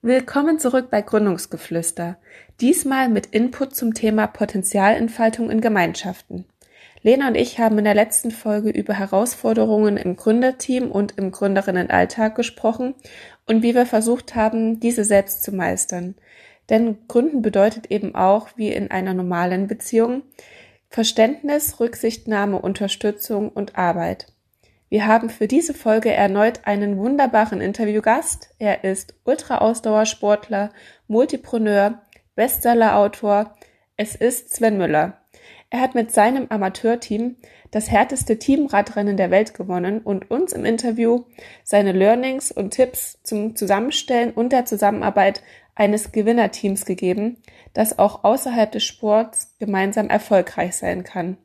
Willkommen zurück bei Gründungsgeflüster. Diesmal mit Input zum Thema Potenzialentfaltung in Gemeinschaften. Lena und ich haben in der letzten Folge über Herausforderungen im Gründerteam und im Gründerinnenalltag gesprochen und wie wir versucht haben, diese selbst zu meistern. Denn Gründen bedeutet eben auch, wie in einer normalen Beziehung, Verständnis, Rücksichtnahme, Unterstützung und Arbeit. Wir haben für diese Folge erneut einen wunderbaren Interviewgast. Er ist Ultra-Ausdauersportler, Multipreneur, Bestsellerautor. Es ist Sven Müller. Er hat mit seinem Amateurteam das härteste Teamradrennen der Welt gewonnen und uns im Interview seine Learnings und Tipps zum Zusammenstellen und der Zusammenarbeit eines Gewinnerteams gegeben, das auch außerhalb des Sports gemeinsam erfolgreich sein kann.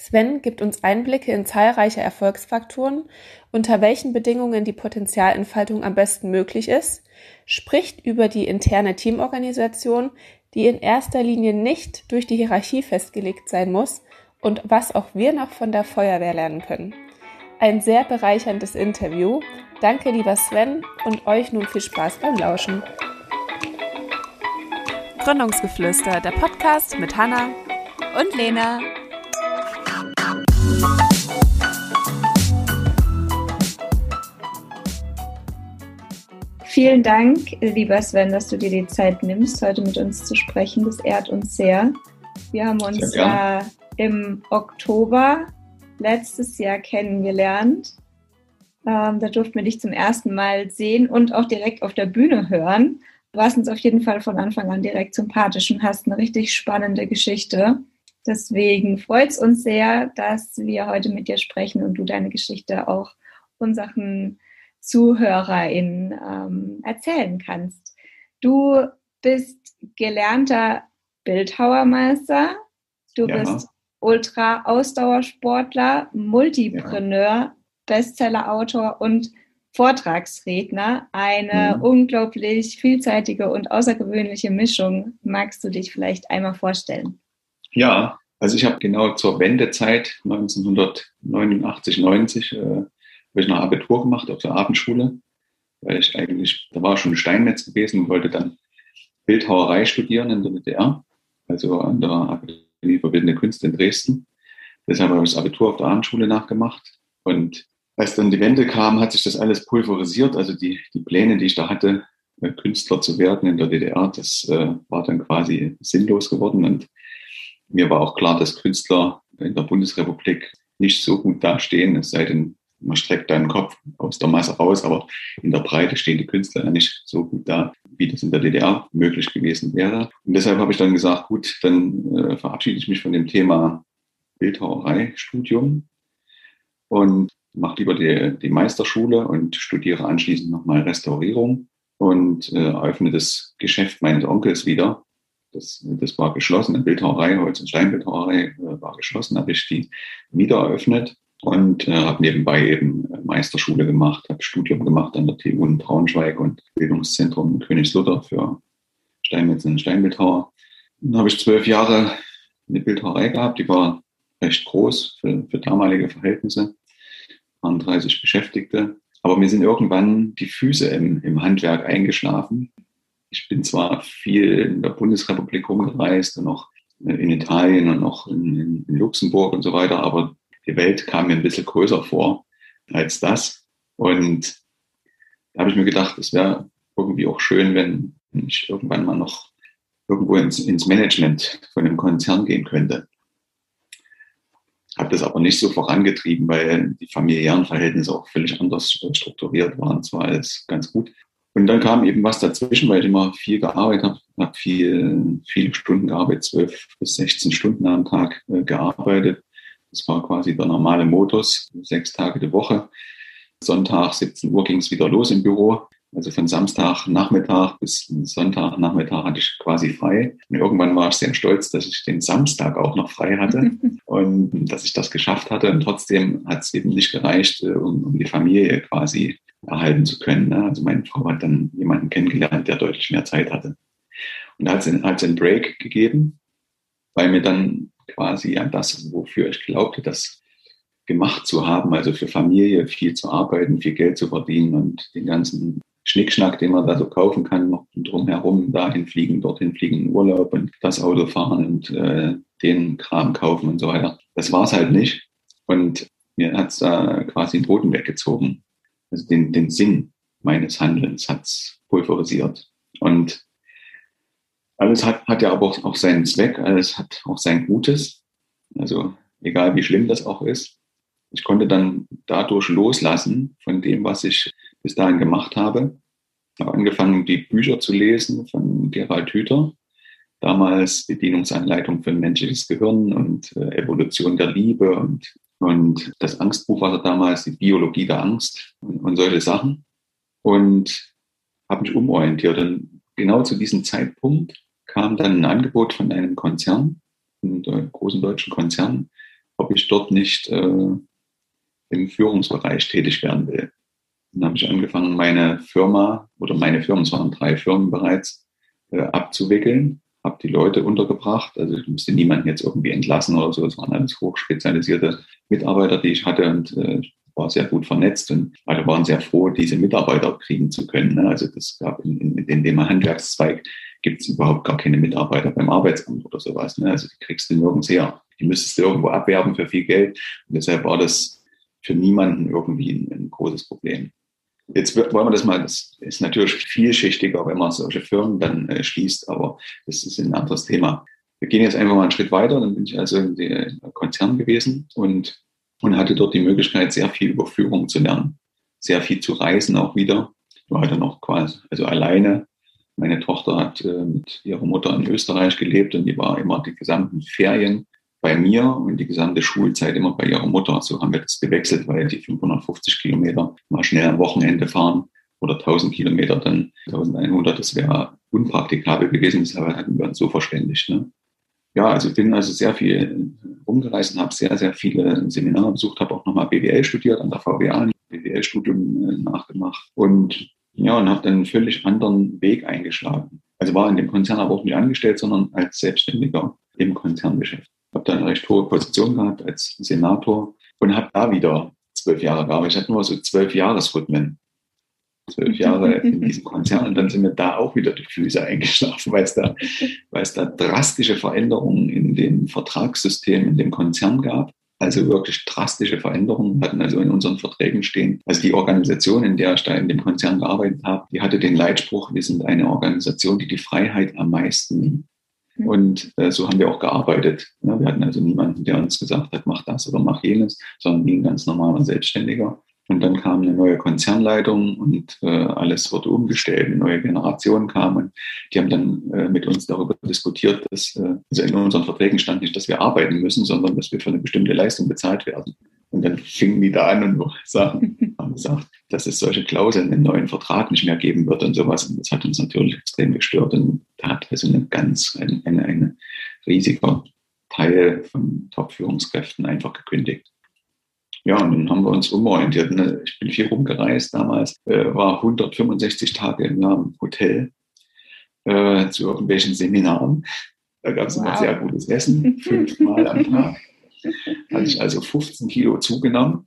Sven gibt uns Einblicke in zahlreiche Erfolgsfaktoren, unter welchen Bedingungen die Potenzialentfaltung am besten möglich ist, spricht über die interne Teamorganisation, die in erster Linie nicht durch die Hierarchie festgelegt sein muss und was auch wir noch von der Feuerwehr lernen können. Ein sehr bereicherndes Interview. Danke, lieber Sven, und euch nun viel Spaß beim Lauschen. Gründungsgeflüster, der Podcast mit Hanna und Lena. Vielen Dank, lieber Sven, dass du dir die Zeit nimmst, heute mit uns zu sprechen. Das ehrt uns sehr. Wir haben uns ja im Oktober letztes Jahr kennengelernt. Ähm, da durften wir dich zum ersten Mal sehen und auch direkt auf der Bühne hören. Du warst uns auf jeden Fall von Anfang an direkt sympathisch und hast eine richtig spannende Geschichte. Deswegen freut es uns sehr, dass wir heute mit dir sprechen und du deine Geschichte auch unseren ZuhörerInnen ähm, erzählen kannst. Du bist gelernter Bildhauermeister, du ja. bist Ultra-Ausdauersportler, Multipreneur, ja. Bestsellerautor und Vortragsredner. Eine mhm. unglaublich vielseitige und außergewöhnliche Mischung. Magst du dich vielleicht einmal vorstellen? Ja, also ich habe genau zur Wendezeit 1989, 90 äh, habe ich noch Abitur gemacht auf der Abendschule, weil ich eigentlich, da war schon ein Steinmetz gewesen und wollte dann Bildhauerei studieren in der DDR, also an der Akademie für Bildende Künste in Dresden. Deshalb habe ich das Abitur auf der Abendschule nachgemacht. Und als dann die Wende kam, hat sich das alles pulverisiert. Also die, die Pläne, die ich da hatte, Künstler zu werden in der DDR, das äh, war dann quasi sinnlos geworden. Und mir war auch klar, dass Künstler in der Bundesrepublik nicht so gut dastehen, es sei denn, man streckt deinen Kopf aus der Masse raus, aber in der Breite stehen die Künstler ja nicht so gut da, wie das in der DDR möglich gewesen wäre. Und deshalb habe ich dann gesagt, gut, dann äh, verabschiede ich mich von dem Thema Bildhauerei-Studium und mache lieber die, die Meisterschule und studiere anschließend nochmal Restaurierung und äh, öffne das Geschäft meines Onkels wieder. Das, das war geschlossen, eine Bildhauerei, Holz- und Steinbildhauerei äh, war geschlossen, habe ich die wieder eröffnet und äh, habe nebenbei eben Meisterschule gemacht, habe Studium gemacht an der TU in Braunschweig und Bildungszentrum Königslutter für Steinmetz und Steinbildhauer. Dann habe ich zwölf Jahre eine Bildhauerei gehabt, die war recht groß für, für damalige Verhältnisse, waren 30 Beschäftigte. Aber mir sind irgendwann die Füße im, im Handwerk eingeschlafen. Ich bin zwar viel in der Bundesrepublik rumgereist und noch in Italien und noch in, in Luxemburg und so weiter, aber die Welt kam mir ein bisschen größer vor als das. Und da habe ich mir gedacht, es wäre irgendwie auch schön, wenn ich irgendwann mal noch irgendwo ins, ins Management von einem Konzern gehen könnte. Habe das aber nicht so vorangetrieben, weil die familiären Verhältnisse auch völlig anders strukturiert waren. Es war alles ganz gut. Und dann kam eben was dazwischen, weil ich immer viel gearbeitet habe, habe viel, viele Stunden gearbeitet, zwölf bis 16 Stunden am Tag äh, gearbeitet das war quasi der normale Modus, sechs Tage die Woche. Sonntag 17 Uhr ging es wieder los im Büro. Also von Samstagnachmittag bis Sonntagnachmittag hatte ich quasi frei. Und irgendwann war ich sehr stolz, dass ich den Samstag auch noch frei hatte und dass ich das geschafft hatte. Und trotzdem hat es eben nicht gereicht, äh, um, um die Familie quasi erhalten zu können. Ne? Also meine Frau hat dann jemanden kennengelernt, der deutlich mehr Zeit hatte. Und da hat es einen Break gegeben, weil mir dann quasi an das, wofür ich glaubte, das gemacht zu haben, also für Familie viel zu arbeiten, viel Geld zu verdienen und den ganzen Schnickschnack, den man da so kaufen kann, noch drumherum, dahin fliegen, dorthin fliegen Urlaub und das Auto fahren und äh, den Kram kaufen und so weiter. Das war es halt nicht. Und mir hat es da quasi den Boden weggezogen. Also den, den Sinn meines Handelns hat es pulverisiert. Und alles hat, hat ja aber auch, auch seinen Zweck, alles hat auch sein Gutes. Also egal wie schlimm das auch ist. Ich konnte dann dadurch loslassen von dem, was ich bis dahin gemacht habe. Ich habe angefangen, die Bücher zu lesen von Gerald Hüther. Damals Bedienungsanleitung für ein menschliches Gehirn und äh, Evolution der Liebe und, und das Angstbuch war damals die Biologie der Angst und, und solche Sachen. Und habe mich umorientiert. Und genau zu diesem Zeitpunkt kam dann ein Angebot von einem Konzern, einem großen deutschen Konzern, ob ich dort nicht äh, im Führungsbereich tätig werden will. Dann habe ich angefangen, meine Firma oder meine Firmen, es waren drei Firmen bereits, äh, abzuwickeln, habe die Leute untergebracht. Also ich musste niemanden jetzt irgendwie entlassen oder so. Es waren alles hochspezialisierte Mitarbeiter, die ich hatte und äh, war sehr gut vernetzt und alle waren sehr froh, diese Mitarbeiter kriegen zu können. Ne? Also das gab in, in, in dem Handwerkszweig gibt es überhaupt gar keine Mitarbeiter beim Arbeitsamt oder sowas. Ne? Also die kriegst du nirgends her. Die müsstest du irgendwo abwerben für viel Geld. Und deshalb war das für niemanden irgendwie ein, ein großes Problem. Jetzt wollen wir das mal, das ist natürlich vielschichtiger, wenn man solche Firmen dann äh, schließt, aber das ist ein anderes Thema. Wir gehen jetzt einfach mal einen Schritt weiter. Dann bin ich also in der Konzern gewesen und, und hatte dort die Möglichkeit, sehr viel über Führung zu lernen, sehr viel zu reisen auch wieder. Ich war dann noch quasi, also alleine. Meine Tochter hat äh, mit ihrer Mutter in Österreich gelebt und die war immer die gesamten Ferien bei mir und die gesamte Schulzeit immer bei ihrer Mutter. So haben wir das gewechselt, weil die 550 Kilometer mal schnell am Wochenende fahren oder 1000 Kilometer dann 1100, das wäre unpraktikabel gewesen. Deshalb hatten wir uns so verständigt. Ne? Ja, also ich bin also sehr viel rumgereist und habe sehr, sehr viele Seminare besucht, habe auch nochmal BWL studiert an der VWA, BWL-Studium äh, nachgemacht und ja, und habe dann einen völlig anderen Weg eingeschlagen. Also war in dem Konzern aber auch nicht angestellt, sondern als Selbstständiger im Konzerngeschäft habe dann eine recht hohe Position gehabt als Senator und habe da wieder zwölf Jahre gearbeitet. Ich hatte nur so zwölf Jahresrhythmen. Zwölf Jahre in diesem Konzern und dann sind mir da auch wieder die Füße eingeschlafen, weil es da, weil es da drastische Veränderungen in dem Vertragssystem in dem Konzern gab. Also wirklich drastische Veränderungen hatten also in unseren Verträgen stehen. Also die Organisation, in der ich da in dem Konzern gearbeitet habe, die hatte den Leitspruch, wir sind eine Organisation, die die Freiheit am meisten Mhm. Und äh, so haben wir auch gearbeitet. Ja, wir hatten also niemanden, der uns gesagt hat, mach das oder mach jenes, sondern wie ein ganz normaler Selbstständiger. Und dann kam eine neue Konzernleitung und äh, alles wurde umgestellt, eine neue Generation kam und die haben dann äh, mit uns darüber diskutiert, dass äh, also in unseren Verträgen stand nicht, dass wir arbeiten müssen, sondern dass wir für eine bestimmte Leistung bezahlt werden. Und dann fingen die da an und sagen, haben gesagt, dass es solche Klauseln im neuen Vertrag nicht mehr geben wird und sowas. Und das hat uns natürlich extrem gestört. Und da hat also eine ganz, ein eine, eine riesiger Teil von Top-Führungskräften einfach gekündigt. Ja, und dann haben wir uns umorientiert. Ne? Ich bin viel rumgereist damals, äh, war 165 Tage im Jahr im Hotel äh, zu irgendwelchen Seminaren. Da gab es wow. immer sehr gutes Essen, fünfmal am Tag. Hatte ich also 15 Kilo zugenommen.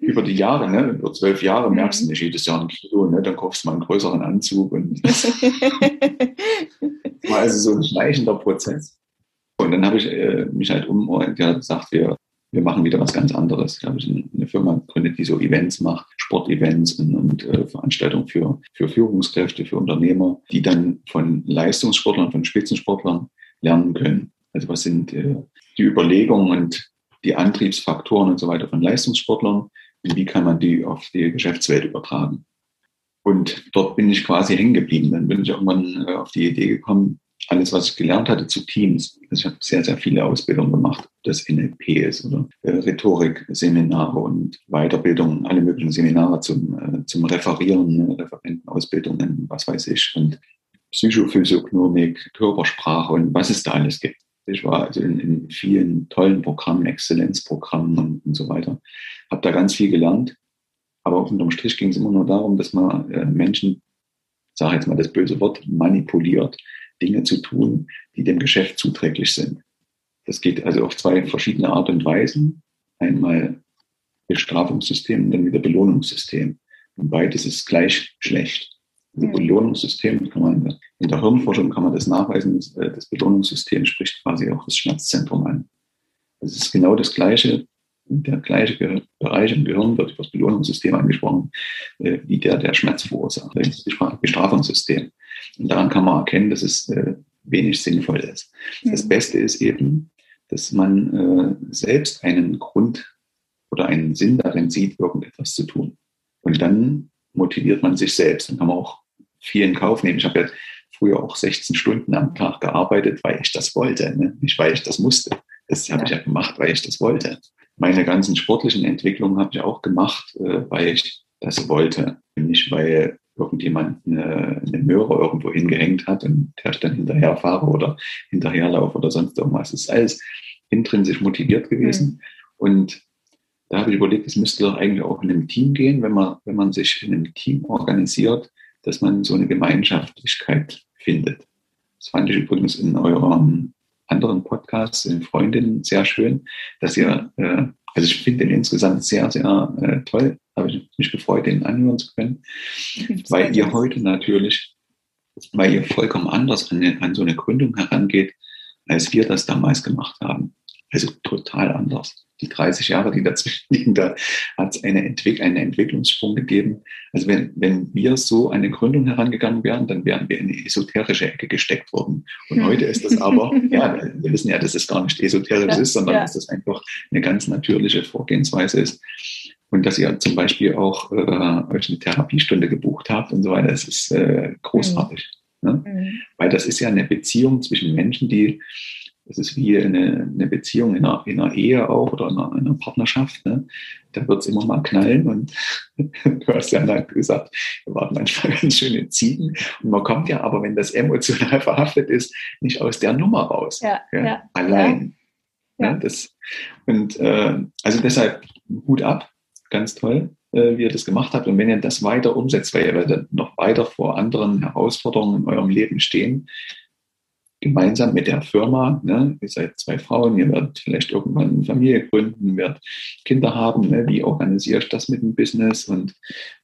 Über die Jahre, ne, über zwölf Jahre merkst du nicht jedes Jahr ein Kilo, ne, dann kaufst du mal einen größeren Anzug. Und war also so ein schleichender Prozess. Und dann habe ich äh, mich halt umorientiert und gesagt, wir, wir machen wieder was ganz anderes. Da habe ich eine Firma gegründet, die so Events macht, Sportevents und, und äh, Veranstaltungen für, für Führungskräfte, für Unternehmer, die dann von Leistungssportlern, von Spitzensportlern lernen können. Also was sind äh, die Überlegungen und die Antriebsfaktoren und so weiter von Leistungssportlern und wie kann man die auf die Geschäftswelt übertragen. Und dort bin ich quasi hängen geblieben. Dann bin ich irgendwann äh, auf die Idee gekommen, alles, was ich gelernt hatte, zu Teams. Also ich habe sehr, sehr viele Ausbildungen gemacht, das NLP ist oder äh, Rhetorik, Seminare und Weiterbildungen, alle möglichen Seminare zum, äh, zum Referieren, ne, Referentenausbildungen, was weiß ich, und Psychophysiognomik, Körpersprache und was es da alles gibt. Ich war also in, in vielen tollen Programmen, Exzellenzprogrammen und, und so weiter. Habe da ganz viel gelernt. Aber unterm Strich ging es immer nur darum, dass man äh, Menschen, sage jetzt mal das böse Wort, manipuliert, Dinge zu tun, die dem Geschäft zuträglich sind. Das geht also auf zwei verschiedene Art und Weisen. Einmal Bestrafungssystem und dann wieder Belohnungssystem. Und beides ist gleich schlecht. Das Belohnungssystem kann man in der Hirnforschung kann man das nachweisen. Äh, das Belohnungssystem spricht quasi auch das Schmerzzentrum an. Es ist genau das Gleiche. Der gleiche Bereich im Gehirn wird über das Belohnungssystem angesprochen, äh, wie der der Schmerz verursacht. Das Bestrafungssystem. Und daran kann man erkennen, dass es äh, wenig sinnvoll ist. Das mhm. Beste ist eben, dass man selbst einen Grund oder einen Sinn darin sieht, irgendetwas zu tun. Und dann motiviert man sich selbst. Dann kann man auch viel in Kauf nehmen. Ich habe ja früher auch 16 Stunden am Tag gearbeitet, weil ich das wollte, ne? nicht weil ich das musste. Das habe ja. ich ja gemacht, weil ich das wollte. Meine ganzen sportlichen Entwicklungen habe ich auch gemacht, äh, weil ich das wollte. Nicht, weil irgendjemand eine, eine Möhre irgendwo hingehängt hat und der ich dann hinterherfahre oder hinterherlaufe oder sonst irgendwas. Das ist alles intrinsisch motiviert gewesen. Mhm. Und da habe ich überlegt, es müsste doch eigentlich auch in einem Team gehen, wenn man, wenn man sich in einem Team organisiert, dass man so eine Gemeinschaftlichkeit findet. Das fand ich übrigens in eurem anderen Podcast, in Freundinnen, sehr schön, dass ihr, äh, also ich finde den insgesamt sehr, sehr äh, toll. Habe ich mich gefreut, den anhören zu können, weil ihr heute natürlich, weil ihr vollkommen anders an, an so eine Gründung herangeht, als wir das damals gemacht haben. Also total anders die 30 Jahre, die dazwischen liegen, da hat es eine Entwick einen Entwicklungssprung gegeben. Also wenn, wenn wir so an eine Gründung herangegangen wären, dann wären wir in die esoterische Ecke gesteckt worden. Und heute ist das aber, ja, wir wissen ja, dass es gar nicht esoterisch ja, ist, sondern ja. dass das einfach eine ganz natürliche Vorgehensweise ist. Und dass ihr zum Beispiel auch äh, euch eine Therapiestunde gebucht habt und so weiter, das ist äh, großartig. Mhm. Ne? Mhm. Weil das ist ja eine Beziehung zwischen Menschen, die das ist wie eine, eine Beziehung in einer, in einer Ehe auch oder in einer, in einer Partnerschaft. Ne? Da wird es immer mal knallen und du hast ja dann gesagt, wir waren manchmal ganz schöne Ziegen. Und man kommt ja aber, wenn das emotional verhaftet ist, nicht aus der Nummer raus. Ja, ja, ja. Allein. Ja. Ne? Das, und äh, also deshalb Hut ab, ganz toll, äh, wie ihr das gemacht habt. Und wenn ihr das weiter umsetzt, weil ihr werdet noch weiter vor anderen Herausforderungen in eurem Leben stehen, gemeinsam mit der Firma, ne, ihr seid zwei Frauen, ihr werdet vielleicht irgendwann eine Familie gründen, werdet Kinder haben, ne, wie organisiere ich das mit dem Business und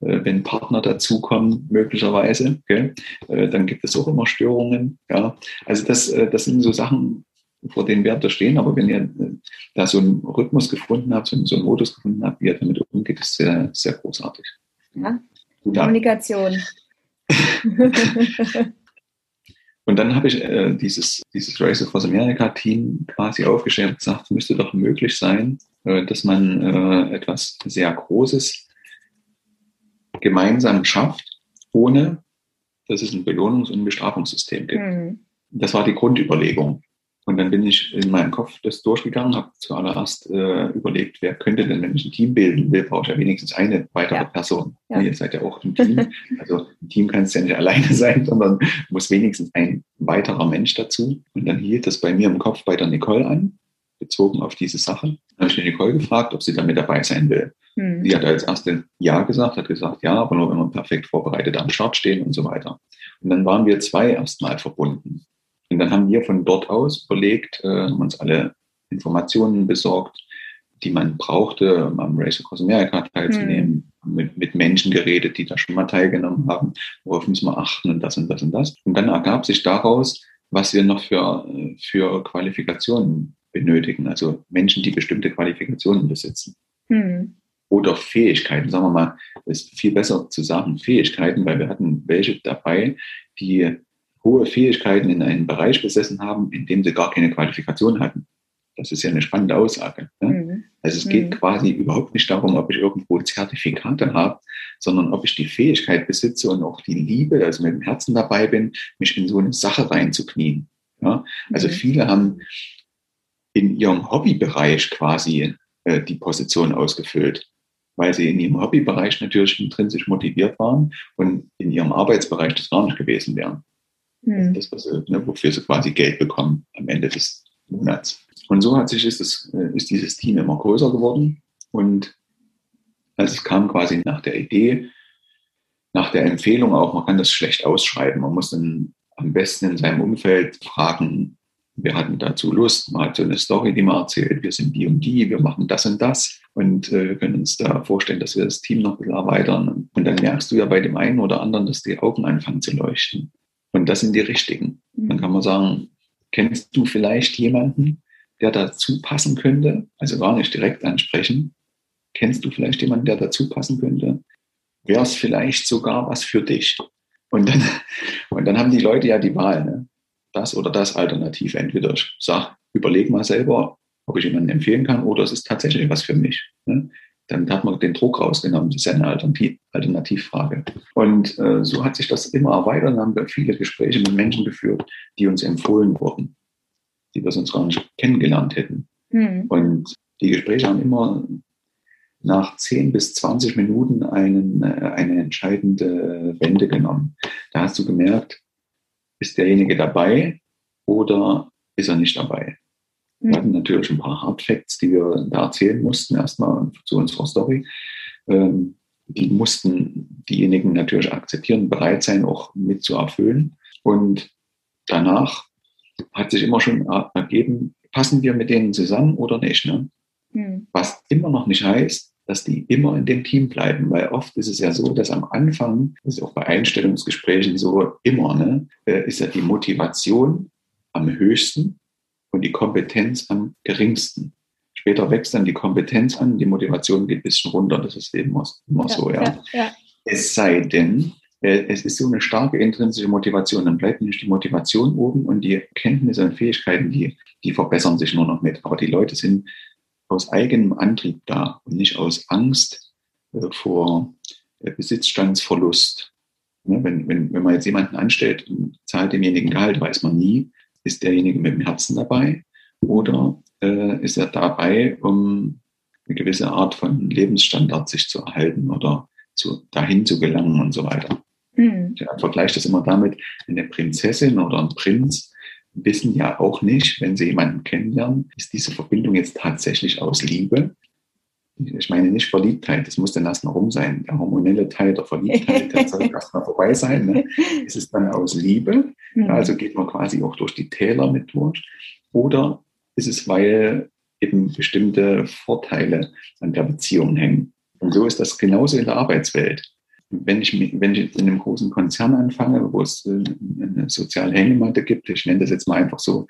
äh, wenn Partner dazukommen, möglicherweise, okay, äh, dann gibt es auch immer Störungen. Ja. Also das, äh, das sind so Sachen, vor denen Werte stehen, aber wenn ihr äh, da so einen Rhythmus gefunden habt, so einen Modus gefunden habt, wie ihr damit umgeht, ist sehr, sehr großartig. Ja. Kommunikation. Und dann habe ich äh, dieses, dieses Race Across America Team quasi aufgestellt und gesagt, es müsste doch möglich sein, äh, dass man äh, etwas sehr Großes gemeinsam schafft, ohne dass es ein Belohnungs- und Bestrafungssystem gibt. Mhm. Das war die Grundüberlegung. Und dann bin ich in meinem Kopf das durchgegangen, habe zuallererst äh, überlegt, wer könnte denn, wenn ich ein Team bilden will, brauche ich ja wenigstens eine weitere ja. Person. Ja. Ihr seid ja auch im Team. also ein Team kann es ja nicht alleine sein, sondern muss wenigstens ein weiterer Mensch dazu. Und dann hielt das bei mir im Kopf bei der Nicole an, bezogen auf diese Sache. Dann habe ich die Nicole gefragt, ob sie da mit dabei sein will. Hm. Die hat als erste Ja gesagt, hat gesagt, ja, aber nur wenn wir perfekt vorbereitet am Start stehen und so weiter. Und dann waren wir zwei erstmal verbunden. Und dann haben wir von dort aus überlegt, äh, haben uns alle Informationen besorgt, die man brauchte, um am Race Across America teilzunehmen, mhm. mit, mit Menschen geredet, die da schon mal teilgenommen haben, worauf müssen wir achten und das und das und das. Und dann ergab sich daraus, was wir noch für, für Qualifikationen benötigen, also Menschen, die bestimmte Qualifikationen besitzen. Mhm. Oder Fähigkeiten, sagen wir mal, ist viel besser zu sagen Fähigkeiten, weil wir hatten welche dabei, die hohe Fähigkeiten in einem Bereich besessen haben, in dem sie gar keine Qualifikation hatten. Das ist ja eine spannende Aussage. Ne? Mhm. Also es geht mhm. quasi überhaupt nicht darum, ob ich irgendwo Zertifikate habe, sondern ob ich die Fähigkeit besitze und auch die Liebe, also mit dem Herzen dabei bin, mich in so eine Sache reinzuknien. Ja? Also mhm. viele haben in ihrem Hobbybereich quasi äh, die Position ausgefüllt, weil sie in ihrem Hobbybereich natürlich intrinsisch motiviert waren und in ihrem Arbeitsbereich das gar nicht gewesen wären. Mhm. Das, was, ne, wofür sie quasi Geld bekommen am Ende des Monats. Und so hat sich ist, das, äh, ist dieses Team immer größer geworden. Und als es kam quasi nach der Idee, nach der Empfehlung auch, man kann das schlecht ausschreiben. Man muss dann am besten in seinem Umfeld fragen, wir hatten dazu Lust, man hat so eine Story, die man erzählt, wir sind die und die, wir machen das und das und äh, können uns da vorstellen, dass wir das Team noch ein bisschen erweitern. Und dann merkst du ja bei dem einen oder anderen, dass die Augen anfangen zu leuchten. Und das sind die richtigen. Dann kann man sagen, kennst du vielleicht jemanden, der dazu passen könnte? Also gar nicht direkt ansprechen. Kennst du vielleicht jemanden, der dazu passen könnte? Wäre es vielleicht sogar was für dich? Und dann, und dann haben die Leute ja die Wahl, ne? das oder das Alternativ. Entweder ich sag, überleg mal selber, ob ich jemanden empfehlen kann, oder es ist tatsächlich was für mich. Ne? Dann hat man den Druck rausgenommen. Das ist ja eine Alternativ Alternativfrage. Und äh, so hat sich das immer erweitert. Dann haben wir viele Gespräche mit Menschen geführt, die uns empfohlen wurden, die wir sonst gar nicht kennengelernt hätten. Mhm. Und die Gespräche haben immer nach 10 bis 20 Minuten einen, äh, eine entscheidende Wende genommen. Da hast du gemerkt, ist derjenige dabei oder ist er nicht dabei? Wir mhm. hatten natürlich ein paar Hardfacts, die wir da erzählen mussten, erstmal zu unserer Story. Ähm, die mussten diejenigen natürlich akzeptieren, bereit sein, auch mit zu erfüllen. Und danach hat sich immer schon ergeben, passen wir mit denen zusammen oder nicht. Ne? Mhm. Was immer noch nicht heißt, dass die immer in dem Team bleiben, weil oft ist es ja so, dass am Anfang, das ist auch bei Einstellungsgesprächen so immer, ne, äh, ist ja die Motivation am höchsten und die Kompetenz am geringsten. Später wächst dann die Kompetenz an, die Motivation geht ein bisschen runter, das ist eben immer so, ja. Ja, ja. Es sei denn, äh, es ist so eine starke intrinsische Motivation, dann bleibt nämlich die Motivation oben und die Kenntnisse und Fähigkeiten, die, die verbessern sich nur noch mit. Aber die Leute sind aus eigenem Antrieb da und nicht aus Angst äh, vor äh, Besitzstandsverlust. Ne, wenn, wenn, wenn man jetzt jemanden anstellt und zahlt demjenigen Gehalt, weiß man nie, ist derjenige mit dem Herzen dabei oder äh, ist er dabei, um eine gewisse Art von Lebensstandard sich zu erhalten oder zu, dahin zu gelangen und so weiter. Mhm. Ich vergleiche das immer damit, eine Prinzessin oder ein Prinz wissen ja auch nicht, wenn sie jemanden kennenlernen, ist diese Verbindung jetzt tatsächlich aus Liebe. Ich meine nicht Verliebtheit, das muss dann erst noch rum sein. Der hormonelle Teil der Verliebtheit, der soll erst mal vorbei sein. Ne? Ist es dann aus Liebe? Mhm. Also geht man quasi auch durch die Täler mit durch. Oder ist es, weil eben bestimmte Vorteile an der Beziehung hängen? Und so ist das genauso in der Arbeitswelt wenn ich, wenn ich jetzt in einem großen Konzern anfange, wo es äh, eine soziale Hängematte gibt, ich nenne das jetzt mal einfach so,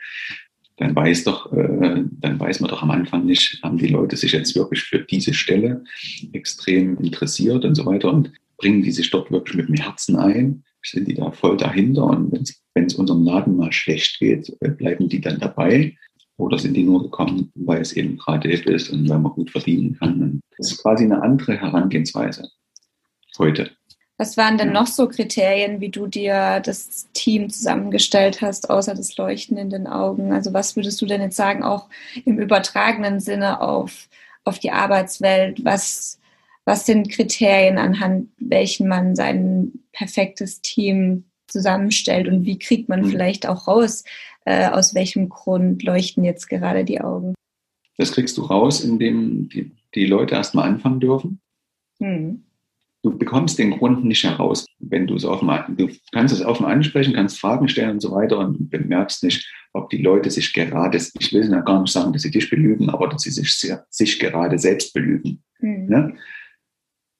dann weiß doch, äh, dann weiß man doch am Anfang nicht, haben die Leute sich jetzt wirklich für diese Stelle extrem interessiert und so weiter und bringen die sich dort wirklich mit dem Herzen ein, sind die da voll dahinter und wenn es unserem Laden mal schlecht geht, äh, bleiben die dann dabei oder sind die nur gekommen, weil es eben gerade ist und weil man gut verdienen kann. das ist quasi eine andere Herangehensweise heute. Was waren denn noch so Kriterien, wie du dir das Team zusammengestellt hast, außer das Leuchten in den Augen? Also was würdest du denn jetzt sagen, auch im übertragenen Sinne auf, auf die Arbeitswelt? Was, was sind Kriterien, anhand welchen man sein perfektes Team zusammenstellt und wie kriegt man mhm. vielleicht auch raus, äh, aus welchem Grund leuchten jetzt gerade die Augen? Das kriegst du raus, indem die, die Leute erstmal anfangen dürfen. Hm du bekommst den Grund nicht heraus, wenn du es offen, du kannst es offen ansprechen, kannst Fragen stellen und so weiter und bemerkst nicht, ob die Leute sich gerade, ich will ja gar nicht sagen, dass sie dich belügen, aber dass sie sich, sich gerade selbst belügen. Mhm. Ne?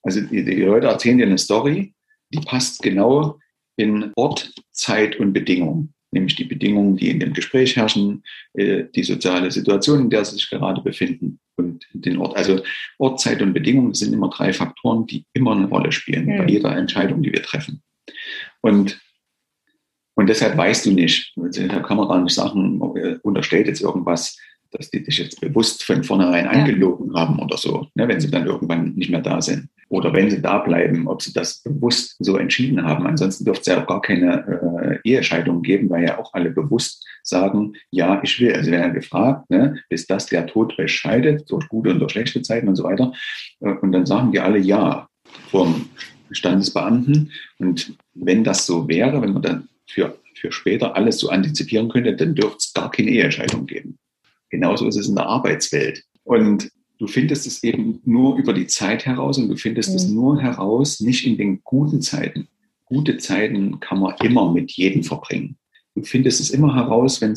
Also die, die Leute erzählen dir eine Story, die passt genau in Ort, Zeit und Bedingungen nämlich die Bedingungen, die in dem Gespräch herrschen, äh, die soziale Situation, in der sie sich gerade befinden und den Ort. Also Ort, Zeit und Bedingungen sind immer drei Faktoren, die immer eine Rolle spielen mhm. bei jeder Entscheidung, die wir treffen. Und und deshalb weißt du nicht, da kann man gar nicht sagen, unterstellt jetzt irgendwas, dass die dich jetzt bewusst von vornherein angelogen haben oder so, ne, wenn sie dann irgendwann nicht mehr da sind. Oder wenn sie da bleiben, ob sie das bewusst so entschieden haben. Ansonsten dürfte es ja auch gar keine äh, Ehescheidung geben, weil ja auch alle bewusst sagen, ja, ich will. Also werden ja gefragt, ne, bis das der Tod scheidet, durch gute und durch schlechte Zeiten und so weiter. Äh, und dann sagen die alle ja vom Standesbeamten. Und wenn das so wäre, wenn man dann für, für später alles so antizipieren könnte, dann dürfte es gar keine Ehescheidung geben. Genauso ist es in der Arbeitswelt. Und du findest es eben nur über die Zeit heraus und du findest mhm. es nur heraus, nicht in den guten Zeiten. Gute Zeiten kann man immer mit jedem verbringen. Du findest es immer heraus, wenn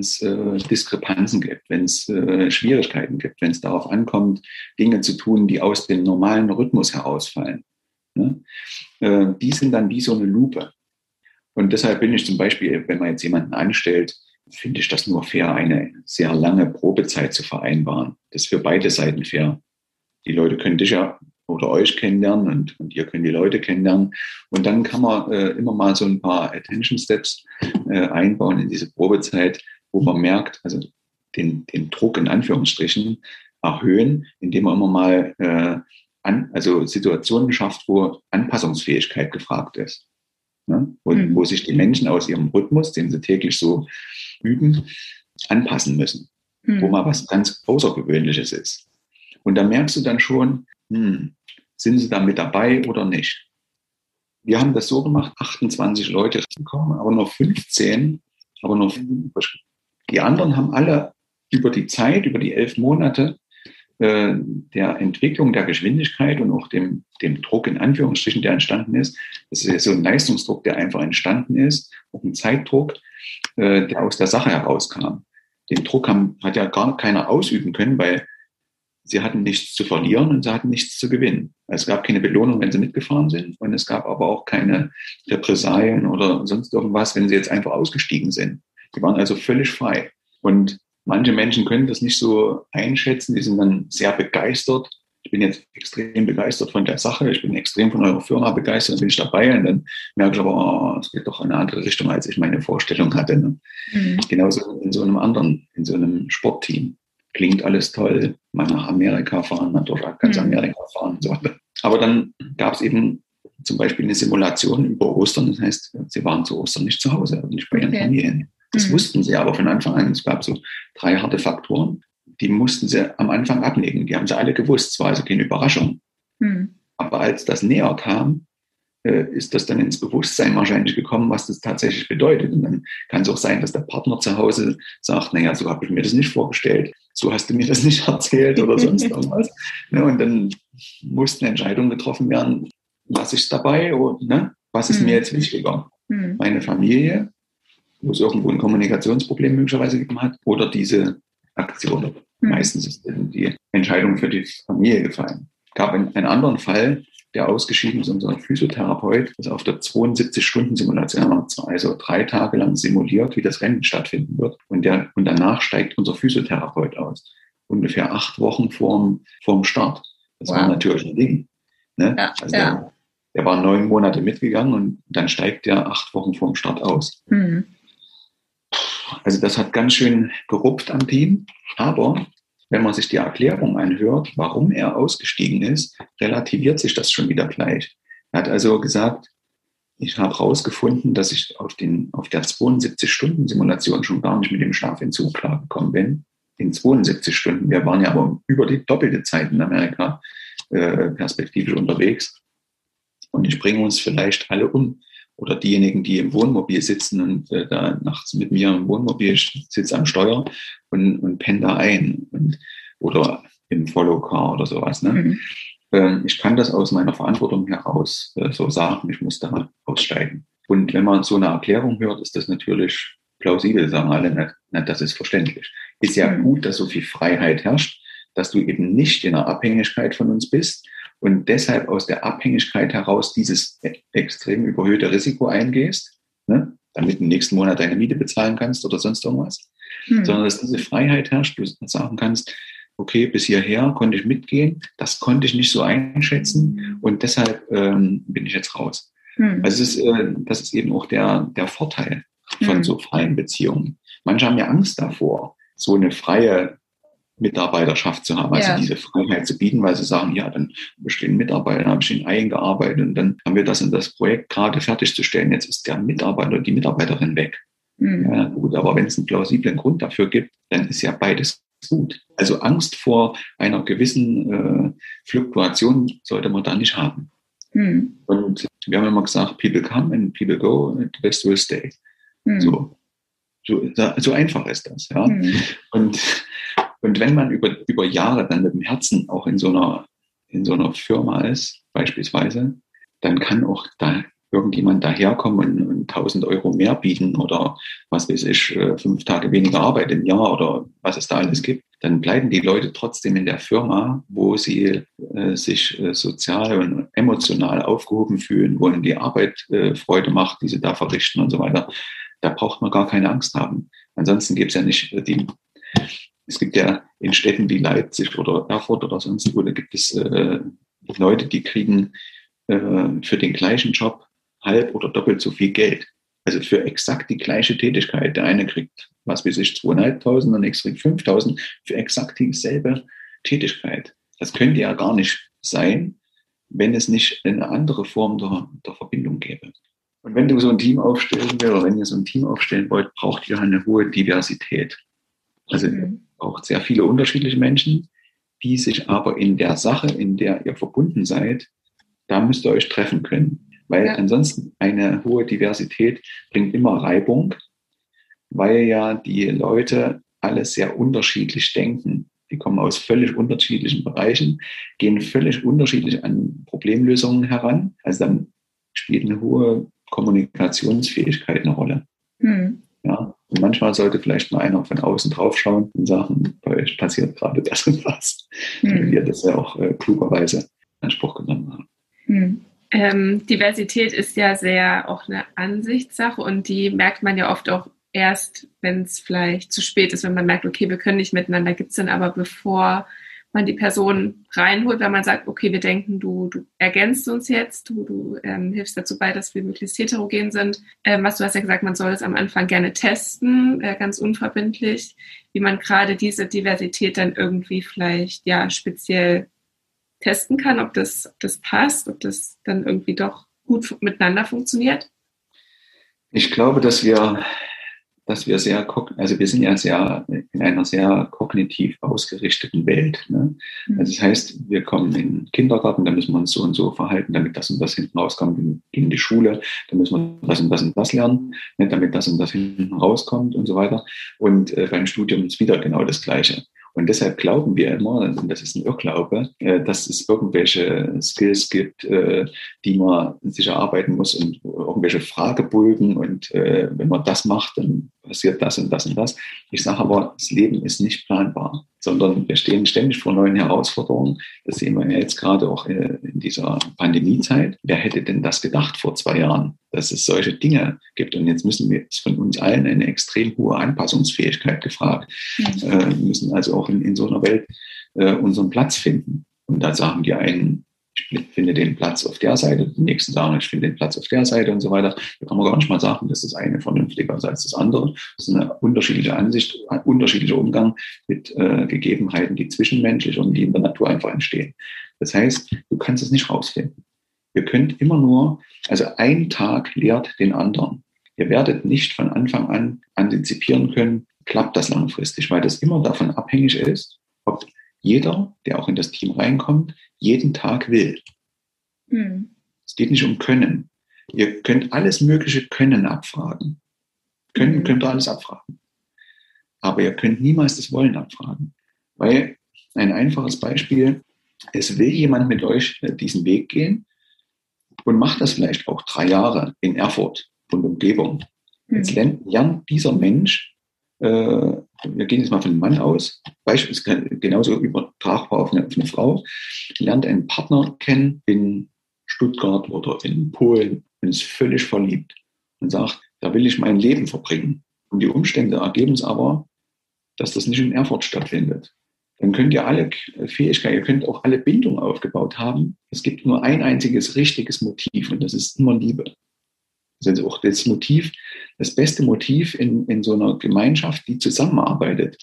es äh, Diskrepanzen gibt, wenn es äh, Schwierigkeiten gibt, wenn es darauf ankommt, Dinge zu tun, die aus dem normalen Rhythmus herausfallen. Ne? Äh, die sind dann wie so eine Lupe. Und deshalb bin ich zum Beispiel, wenn man jetzt jemanden anstellt, finde ich das nur fair, eine sehr lange Probezeit zu vereinbaren. Das ist für beide Seiten fair. Die Leute können dich ja oder euch kennenlernen und, und ihr könnt die Leute kennenlernen. Und dann kann man äh, immer mal so ein paar Attention Steps äh, einbauen in diese Probezeit, wo man merkt, also den, den Druck in Anführungsstrichen erhöhen, indem man immer mal äh, an, also Situationen schafft, wo Anpassungsfähigkeit gefragt ist. Ne? Wo, mhm. wo sich die Menschen aus ihrem Rhythmus, den sie täglich so üben, anpassen müssen. Mhm. Wo mal was ganz Außergewöhnliches ist. Und da merkst du dann schon, hm, sind sie da mit dabei oder nicht? Wir haben das so gemacht, 28 Leute gekommen, aber nur 15, aber nur 5 Die anderen haben alle über die Zeit, über die elf Monate äh, der Entwicklung der Geschwindigkeit und auch dem, dem Druck in Anführungsstrichen, der entstanden ist. Das ist ja so ein Leistungsdruck, der einfach entstanden ist, auch ein Zeitdruck, äh, der aus der Sache herauskam. Den Druck haben, hat ja gar keiner ausüben können, weil sie hatten nichts zu verlieren und sie hatten nichts zu gewinnen. Es gab keine Belohnung, wenn sie mitgefahren sind und es gab aber auch keine Repressalien oder sonst irgendwas, wenn sie jetzt einfach ausgestiegen sind. Die waren also völlig frei. Und Manche Menschen können das nicht so einschätzen, die sind dann sehr begeistert. Ich bin jetzt extrem begeistert von der Sache, ich bin extrem von eurer Firma begeistert, dann bin ich dabei und dann merke ich aber, oh, es geht doch in eine andere Richtung, als ich meine Vorstellung hatte. Ne? Mhm. Genauso in so einem anderen, in so einem Sportteam. Klingt alles toll, mal nach Amerika fahren, man durch ganz mhm. Amerika fahren und so weiter. Aber dann gab es eben zum Beispiel eine Simulation über Ostern, das heißt, sie waren zu Ostern nicht zu Hause, also nicht bei ihren okay. Familien. Das mhm. wussten sie aber von Anfang an. Es gab so drei harte Faktoren, die mussten sie am Anfang ablegen. Die haben sie alle gewusst. Es war also keine Überraschung. Mhm. Aber als das näher kam, äh, ist das dann ins Bewusstsein wahrscheinlich gekommen, was das tatsächlich bedeutet. Und dann kann es auch sein, dass der Partner zu Hause sagt, naja, so habe ich mir das nicht vorgestellt, so hast du mir das nicht erzählt oder sonst irgendwas. Ne, und dann mussten Entscheidungen getroffen werden, lasse ich es dabei oder ne, was ist mhm. mir jetzt wichtiger? Mhm. Meine Familie wo es irgendwo ein Kommunikationsproblem möglicherweise gegeben hat, oder diese Aktion. Mhm. Meistens ist die Entscheidung für die Familie gefallen. Es gab einen, einen anderen Fall, der ausgeschieden ist, unser Physiotherapeut, das auf der 72-Stunden-Simulation, also drei Tage lang simuliert, wie das Rennen stattfinden wird. Und, der, und danach steigt unser Physiotherapeut aus. Ungefähr acht Wochen vorm, vorm Start. Das wow. war natürlich ein Ding. Ne? Ja, also ja. Der, der, war neun Monate mitgegangen und dann steigt der acht Wochen vorm Start aus. Mhm. Also das hat ganz schön gerupft am Team. Aber wenn man sich die Erklärung anhört, warum er ausgestiegen ist, relativiert sich das schon wieder gleich. Er hat also gesagt, ich habe herausgefunden, dass ich auf, den, auf der 72-Stunden-Simulation schon gar nicht mit dem Schlafentzug klargekommen bin. In 72 Stunden. Wir waren ja aber über die doppelte Zeit in Amerika äh, perspektivisch unterwegs. Und ich bringe uns vielleicht alle um oder diejenigen, die im Wohnmobil sitzen und äh, da nachts mit mir im Wohnmobil sitze am Steuer und, und penne da ein und, oder im Follow Car oder sowas. Ne? Mhm. Ähm, ich kann das aus meiner Verantwortung heraus äh, so sagen, ich muss da aussteigen. Und wenn man so eine Erklärung hört, ist das natürlich plausibel, sagen alle, na, na das ist verständlich. Ist ja mhm. gut, dass so viel Freiheit herrscht, dass du eben nicht in einer Abhängigkeit von uns bist, und deshalb aus der Abhängigkeit heraus dieses extrem überhöhte Risiko eingehst, ne, damit du nächsten Monat deine Miete bezahlen kannst oder sonst irgendwas, hm. sondern dass diese Freiheit herrscht, du sagen kannst, okay, bis hierher konnte ich mitgehen, das konnte ich nicht so einschätzen und deshalb ähm, bin ich jetzt raus. Hm. Also ist, äh, das ist eben auch der, der Vorteil von hm. so freien Beziehungen. Manche haben ja Angst davor, so eine freie Mitarbeiterschaft zu haben, also ja. diese Freiheit zu bieten, weil sie sagen, ja, dann bestehen Mitarbeiter, dann habe ich ihn eingearbeitet und dann haben wir das in das Projekt gerade fertigzustellen. Jetzt ist der Mitarbeiter, die Mitarbeiterin weg. Mhm. Ja, gut, aber wenn es einen plausiblen Grund dafür gibt, dann ist ja beides gut. Also Angst vor einer gewissen äh, Fluktuation sollte man da nicht haben. Mhm. Und wir haben immer gesagt, people come and people go, and the best will stay. Mhm. So. So, so einfach ist das. Ja? Mhm. Und und wenn man über, über Jahre dann mit dem Herzen auch in so einer, in so einer Firma ist, beispielsweise, dann kann auch da irgendjemand daherkommen und, und 1000 Euro mehr bieten oder was weiß ich, äh, fünf Tage weniger Arbeit im Jahr oder was es da alles gibt, dann bleiben die Leute trotzdem in der Firma, wo sie äh, sich äh, sozial und emotional aufgehoben fühlen, wo ihnen die Arbeit äh, Freude macht, die sie da verrichten und so weiter. Da braucht man gar keine Angst haben. Ansonsten gibt es ja nicht äh, die, es gibt ja in Städten wie Leipzig oder Erfurt oder sonst wo, da gibt es äh, Leute, die kriegen äh, für den gleichen Job halb oder doppelt so viel Geld. Also für exakt die gleiche Tätigkeit. Der eine kriegt, was weiß ich, 2.500, der nächste kriegt 5.000 für exakt dieselbe Tätigkeit. Das könnte ja gar nicht sein, wenn es nicht eine andere Form der, der Verbindung gäbe. Und wenn du so ein Team aufstellen willst, oder wenn ihr so ein Team aufstellen wollt, braucht ihr eine hohe Diversität. Also braucht sehr viele unterschiedliche Menschen, die sich aber in der Sache, in der ihr verbunden seid, da müsst ihr euch treffen können. Weil ja. ansonsten eine hohe Diversität bringt immer Reibung, weil ja die Leute alle sehr unterschiedlich denken. Die kommen aus völlig unterschiedlichen Bereichen, gehen völlig unterschiedlich an Problemlösungen heran. Also dann spielt eine hohe Kommunikationsfähigkeit eine Rolle. Und manchmal sollte vielleicht mal einer von außen draufschauen und sagen, bei euch passiert gerade das und was. Hm. Wir das ja auch äh, klugerweise in Anspruch genommen haben. Hm. Ähm, Diversität ist ja sehr auch eine Ansichtssache und die merkt man ja oft auch erst, wenn es vielleicht zu spät ist, wenn man merkt, okay, wir können nicht miteinander. Gibt es dann aber, bevor man die Person reinholt, wenn man sagt, okay, wir denken, du, du ergänzt uns jetzt, du, du ähm, hilfst dazu bei, dass wir möglichst heterogen sind. Ähm, was du hast ja gesagt, man soll es am Anfang gerne testen, äh, ganz unverbindlich, wie man gerade diese Diversität dann irgendwie vielleicht ja speziell testen kann, ob das, ob das passt, ob das dann irgendwie doch gut miteinander funktioniert? Ich glaube, dass wir, dass wir sehr, also wir sind ja sehr in einer sehr kognitiv ausgerichteten Welt. Ne? Mhm. Also das heißt, wir kommen in den Kindergarten, da müssen wir uns so und so verhalten, damit das und das hinten rauskommt. In die Schule, da müssen wir das und das und das lernen, ne? damit das und das hinten rauskommt und so weiter. Und äh, beim Studium ist wieder genau das Gleiche. Und deshalb glauben wir immer, und das ist ein Irrglaube, äh, dass es irgendwelche Skills gibt, äh, die man sich erarbeiten muss und irgendwelche Fragebögen. Und äh, wenn man das macht, dann passiert das und das und das. Ich sage aber, das Leben ist nicht planbar, sondern wir stehen ständig vor neuen Herausforderungen. Das sehen wir jetzt gerade auch in dieser Pandemiezeit. Wer hätte denn das gedacht vor zwei Jahren, dass es solche Dinge gibt? Und jetzt müssen wir von uns allen eine extrem hohe Anpassungsfähigkeit gefragt. Mhm. Wir müssen also auch in, in so einer Welt äh, unseren Platz finden. Und da sagen die einen, ich finde den Platz auf der Seite, die nächsten sagen, ich finde den Platz auf der Seite und so weiter. Da kann man gar nicht mal sagen, dass das eine vernünftiger ist als das andere. Das ist eine unterschiedliche Ansicht, ein unterschiedlicher Umgang mit äh, Gegebenheiten, die zwischenmenschlich und die in der Natur einfach entstehen. Das heißt, du kannst es nicht rausfinden. Ihr könnt immer nur, also ein Tag lehrt den anderen. Ihr werdet nicht von Anfang an antizipieren können, klappt das langfristig, weil das immer davon abhängig ist, jeder, der auch in das Team reinkommt, jeden Tag will. Mhm. Es geht nicht um Können. Ihr könnt alles mögliche Können abfragen. Können mhm. könnt ihr alles abfragen. Aber ihr könnt niemals das Wollen abfragen. Weil ein einfaches Beispiel, es will jemand mit euch äh, diesen Weg gehen und macht das vielleicht auch drei Jahre in Erfurt und Umgebung. Jetzt mhm. lernt dieser Mensch wir gehen jetzt mal von einem Mann aus, beispielsweise genauso übertragbar auf eine, auf eine Frau, lernt einen Partner kennen in Stuttgart oder in Polen und ist völlig verliebt und sagt, da will ich mein Leben verbringen. Und die Umstände ergeben es aber, dass das nicht in Erfurt stattfindet. Dann könnt ihr alle Fähigkeiten, ihr könnt auch alle Bindungen aufgebaut haben. Es gibt nur ein einziges richtiges Motiv und das ist immer Liebe. Das ist auch das Motiv, das beste Motiv in, in so einer Gemeinschaft, die zusammenarbeitet.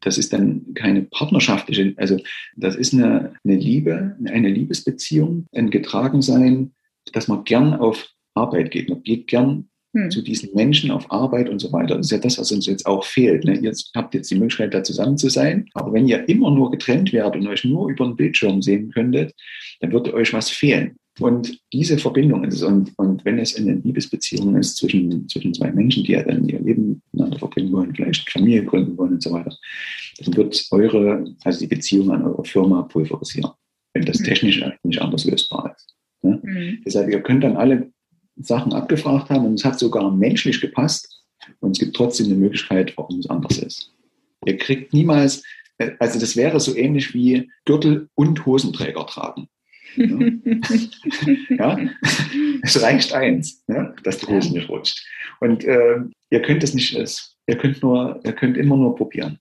Das ist dann keine partnerschaftliche, also das ist eine, eine Liebe, eine Liebesbeziehung, ein Getragensein, dass man gern auf Arbeit geht. Man geht gern hm. zu diesen Menschen auf Arbeit und so weiter. Das ist ja das, was uns jetzt auch fehlt. Ne? Ihr habt jetzt die Möglichkeit, da zusammen zu sein. Aber wenn ihr immer nur getrennt werdet und euch nur über den Bildschirm sehen könntet, dann würde euch was fehlen. Und diese Verbindung ist es. Und, und wenn es eine Liebesbeziehung ist zwischen, zwischen zwei Menschen, die ja dann ihr Leben miteinander verbringen wollen, vielleicht Familie gründen wollen und so weiter, dann wird eure, also die Beziehung an eure Firma pulverisieren, wenn das mhm. technisch nicht anders lösbar ist. Ne? Mhm. Deshalb, ihr könnt dann alle Sachen abgefragt haben und es hat sogar menschlich gepasst und es gibt trotzdem eine Möglichkeit, warum es anders ist. Ihr kriegt niemals, äh, also das wäre so ähnlich wie Gürtel und Hosenträger tragen. ja, es reicht eins, ja, dass die Hose nicht rutscht. Und äh, ihr könnt es nicht, ihr könnt nur, ihr könnt immer nur probieren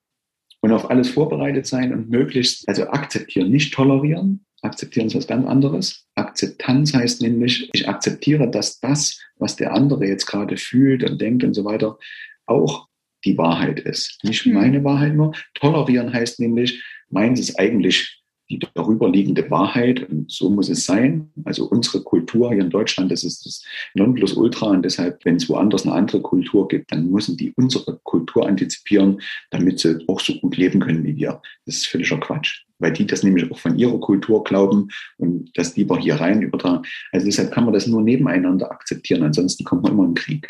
und auf alles vorbereitet sein und möglichst, also akzeptieren, nicht tolerieren. Akzeptieren ist was ganz anderes. Akzeptanz heißt nämlich, ich akzeptiere, dass das, was der andere jetzt gerade fühlt und denkt und so weiter, auch die Wahrheit ist. Nicht mhm. meine Wahrheit nur. Tolerieren heißt nämlich, meins ist eigentlich die darüberliegende Wahrheit und so muss es sein. Also unsere Kultur hier in Deutschland, das ist das Nonplusultra und deshalb, wenn es woanders eine andere Kultur gibt, dann müssen die unsere Kultur antizipieren, damit sie auch so gut leben können wie wir. Das ist völliger Quatsch, weil die das nämlich auch von ihrer Kultur glauben und das lieber hier rein übertragen. Also deshalb kann man das nur nebeneinander akzeptieren, ansonsten kommt man immer in Krieg.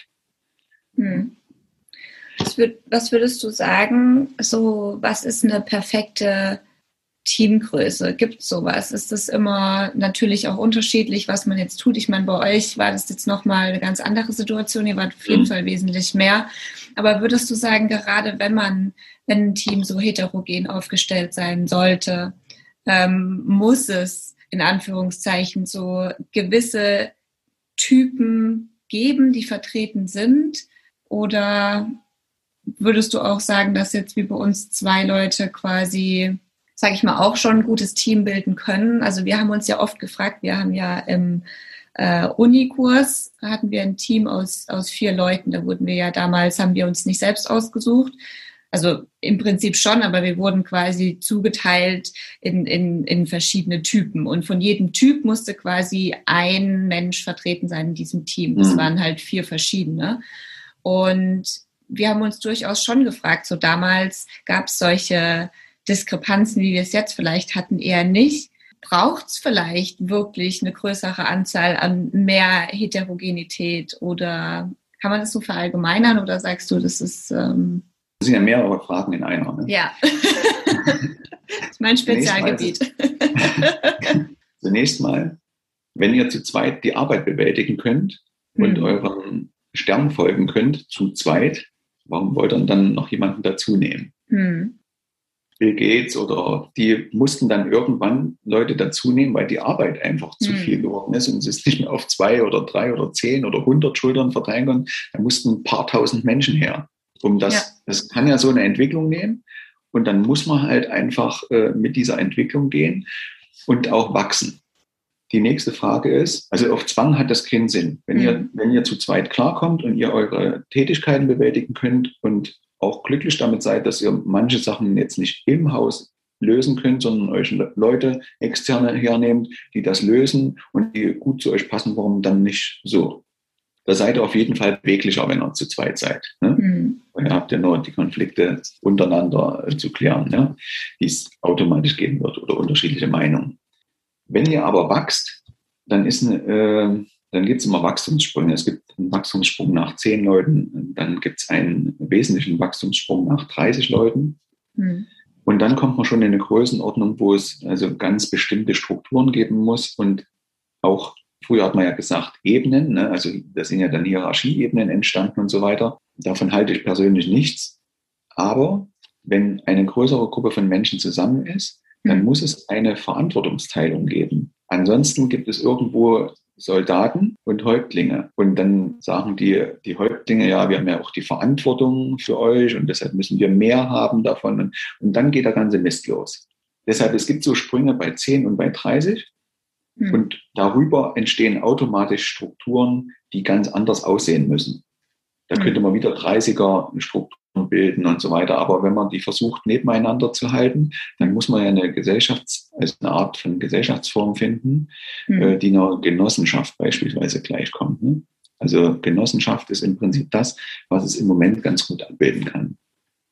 Hm. Was würdest du sagen, so was ist eine perfekte Teamgröße? Gibt es sowas? Ist das immer natürlich auch unterschiedlich, was man jetzt tut? Ich meine, bei euch war das jetzt nochmal eine ganz andere Situation. Ihr wart auf jeden mhm. Fall wesentlich mehr. Aber würdest du sagen, gerade wenn man, wenn ein Team so heterogen aufgestellt sein sollte, ähm, muss es in Anführungszeichen so gewisse Typen geben, die vertreten sind? Oder würdest du auch sagen, dass jetzt wie bei uns zwei Leute quasi sage ich mal, auch schon ein gutes Team bilden können. Also wir haben uns ja oft gefragt, wir haben ja im äh, Unikurs hatten wir ein Team aus, aus vier Leuten. Da wurden wir ja damals, haben wir uns nicht selbst ausgesucht. Also im Prinzip schon, aber wir wurden quasi zugeteilt in, in, in verschiedene Typen. Und von jedem Typ musste quasi ein Mensch vertreten sein in diesem Team. Das mhm. waren halt vier verschiedene. Und wir haben uns durchaus schon gefragt, so damals gab es solche Diskrepanzen, wie wir es jetzt vielleicht hatten, eher nicht. Braucht es vielleicht wirklich eine größere Anzahl an mehr Heterogenität oder kann man das so verallgemeinern oder sagst du, das ist. Ähm das sind ja mehrere Fragen in einer. Ne? Ja. das ist mein Spezialgebiet. Zunächst mal, wenn ihr zu zweit die Arbeit bewältigen könnt und hm. eurem Stern folgen könnt, zu zweit, warum wollt ihr dann noch jemanden dazu nehmen? Hm. Bill Gates oder die mussten dann irgendwann Leute dazu nehmen, weil die Arbeit einfach zu mhm. viel geworden ist und sie ist nicht mehr auf zwei oder drei oder zehn oder hundert Schultern verteilen konnten. Da mussten ein paar tausend Menschen her. Um das, ja. das kann ja so eine Entwicklung nehmen. Und dann muss man halt einfach äh, mit dieser Entwicklung gehen und auch wachsen. Die nächste Frage ist, also auf Zwang hat das keinen Sinn. Wenn, mhm. ihr, wenn ihr zu zweit klarkommt und ihr eure Tätigkeiten bewältigen könnt und auch glücklich damit seid, dass ihr manche Sachen jetzt nicht im Haus lösen könnt, sondern euch Leute externe hernehmt, die das lösen und die gut zu euch passen, warum dann nicht so? Da seid ihr auf jeden Fall beweglicher, wenn ihr zu zweit seid. Ne? Mhm. Ihr habt ja nur die Konflikte untereinander zu klären, ne? die es automatisch geben wird oder unterschiedliche Meinungen. Wenn ihr aber wachst, dann ist eine, äh, dann gibt es immer Wachstumssprünge. Es gibt einen Wachstumssprung nach zehn Leuten, dann gibt es einen wesentlichen Wachstumssprung nach 30 Leuten. Mhm. Und dann kommt man schon in eine Größenordnung, wo es also ganz bestimmte Strukturen geben muss und auch Früher hat man ja gesagt Ebenen, ne? also da sind ja dann Hierarchieebenen entstanden und so weiter. Davon halte ich persönlich nichts. Aber wenn eine größere Gruppe von Menschen zusammen ist, dann hm. muss es eine Verantwortungsteilung geben. Ansonsten gibt es irgendwo Soldaten und Häuptlinge. Und dann sagen die, die Häuptlinge, ja, wir haben ja auch die Verantwortung für euch und deshalb müssen wir mehr haben davon. Und, und dann geht der ganze Mist los. Deshalb, es gibt so Sprünge bei 10 und bei 30. Hm. Und darüber entstehen automatisch Strukturen, die ganz anders aussehen müssen. Da hm. könnte man wieder 30er Strukturen bilden und so weiter. Aber wenn man die versucht, nebeneinander zu halten, dann muss man ja eine Gesellschafts-, also eine Art von Gesellschaftsform finden, mhm. die einer Genossenschaft beispielsweise gleichkommt. Ne? Also Genossenschaft ist im Prinzip das, was es im Moment ganz gut abbilden kann.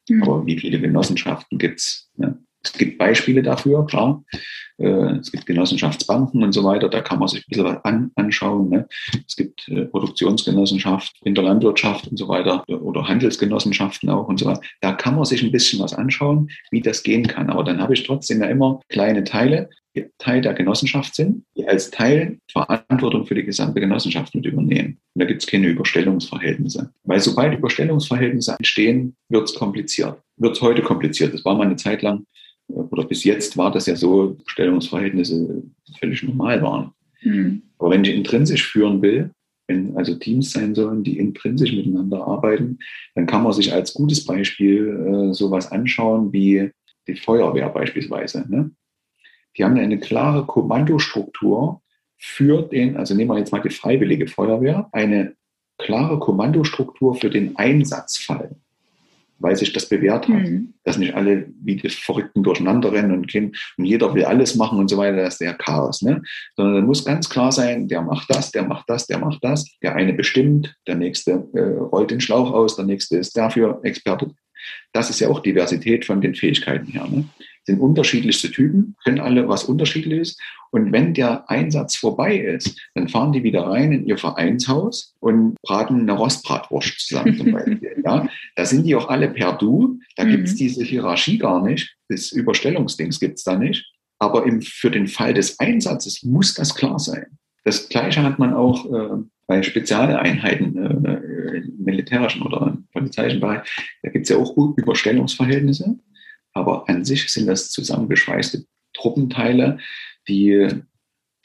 Mhm. Aber wie viele Genossenschaften gibt's? Ne? Es gibt Beispiele dafür, klar. Äh, es gibt Genossenschaftsbanken und so weiter, da kann man sich ein bisschen was an, anschauen. Ne? Es gibt äh, Produktionsgenossenschaft in der Landwirtschaft und so weiter oder Handelsgenossenschaften auch und so weiter. Da kann man sich ein bisschen was anschauen, wie das gehen kann. Aber dann habe ich trotzdem ja immer kleine Teile Teil der Genossenschaft sind, die als Teil Verantwortung für die gesamte Genossenschaft mit übernehmen. Und da gibt es keine Überstellungsverhältnisse. Weil sobald Überstellungsverhältnisse entstehen, wird es kompliziert. Wird es heute kompliziert. Das war mal eine Zeit lang, äh, oder bis jetzt war das ja so, Überstellungsverhältnisse völlig normal waren. Mhm. Aber wenn ich intrinsisch führen will, wenn also Teams sein sollen, die intrinsisch miteinander arbeiten, dann kann man sich als gutes Beispiel äh, sowas anschauen wie die Feuerwehr beispielsweise. Ne? Die haben eine klare Kommandostruktur für den, also nehmen wir jetzt mal die Freiwillige Feuerwehr, eine klare Kommandostruktur für den Einsatzfall, weil sich das bewährt hat, mhm. dass nicht alle wie die Verrückten durcheinander rennen und, gehen, und jeder will alles machen und so weiter, das ist der Chaos. Ne? Sondern es muss ganz klar sein, der macht das, der macht das, der macht das, der eine bestimmt, der nächste äh, rollt den Schlauch aus, der nächste ist dafür Experte. Das ist ja auch Diversität von den Fähigkeiten her. Ne? Sind unterschiedlichste Typen, können alle was Unterschiedliches. Und wenn der Einsatz vorbei ist, dann fahren die wieder rein in ihr Vereinshaus und braten eine Rostbratwurst zusammen zum Beispiel. ja, da sind die auch alle per Du. Da mhm. gibt's diese Hierarchie gar nicht. Das Überstellungsdings gibt's da nicht. Aber im, für den Fall des Einsatzes muss das klar sein. Das Gleiche hat man auch äh, bei Spezialeinheiten äh, im militärischen oder im polizeilichen Bereich. Da gibt's ja auch Überstellungsverhältnisse. Aber an sich sind das zusammengeschweißte Truppenteile, die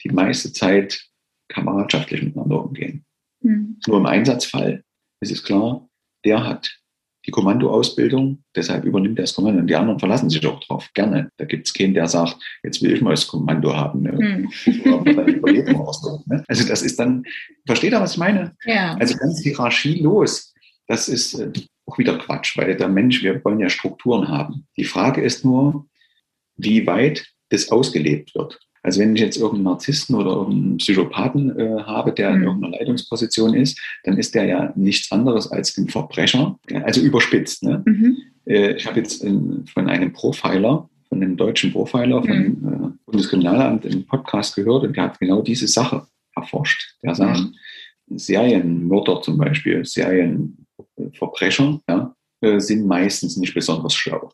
die meiste Zeit kameradschaftlich miteinander umgehen. Mhm. Nur im Einsatzfall ist es klar, der hat die Kommandoausbildung, deshalb übernimmt er das Kommando und die anderen verlassen sich auch drauf, gerne. Da gibt es keinen, der sagt, jetzt will ich mal das Kommando haben. Ne? Mhm. ne? Also das ist dann, versteht ihr, was ich meine? Ja. Also ganz hierarchielos. Das ist äh, auch wieder Quatsch, weil der Mensch, wir wollen ja Strukturen haben. Die Frage ist nur, wie weit das ausgelebt wird. Also wenn ich jetzt irgendeinen Narzissten oder irgendeinen Psychopathen äh, habe, der in mhm. irgendeiner Leitungsposition ist, dann ist der ja nichts anderes als ein Verbrecher, also überspitzt. Ne? Mhm. Äh, ich habe jetzt in, von einem Profiler, von einem deutschen Profiler vom mhm. äh, Bundeskriminalamt einen Podcast gehört und der hat genau diese Sache erforscht. Der sagt, mhm. Serienmörder zum Beispiel, Serien Verbrecher ja, äh, sind meistens nicht besonders schlau.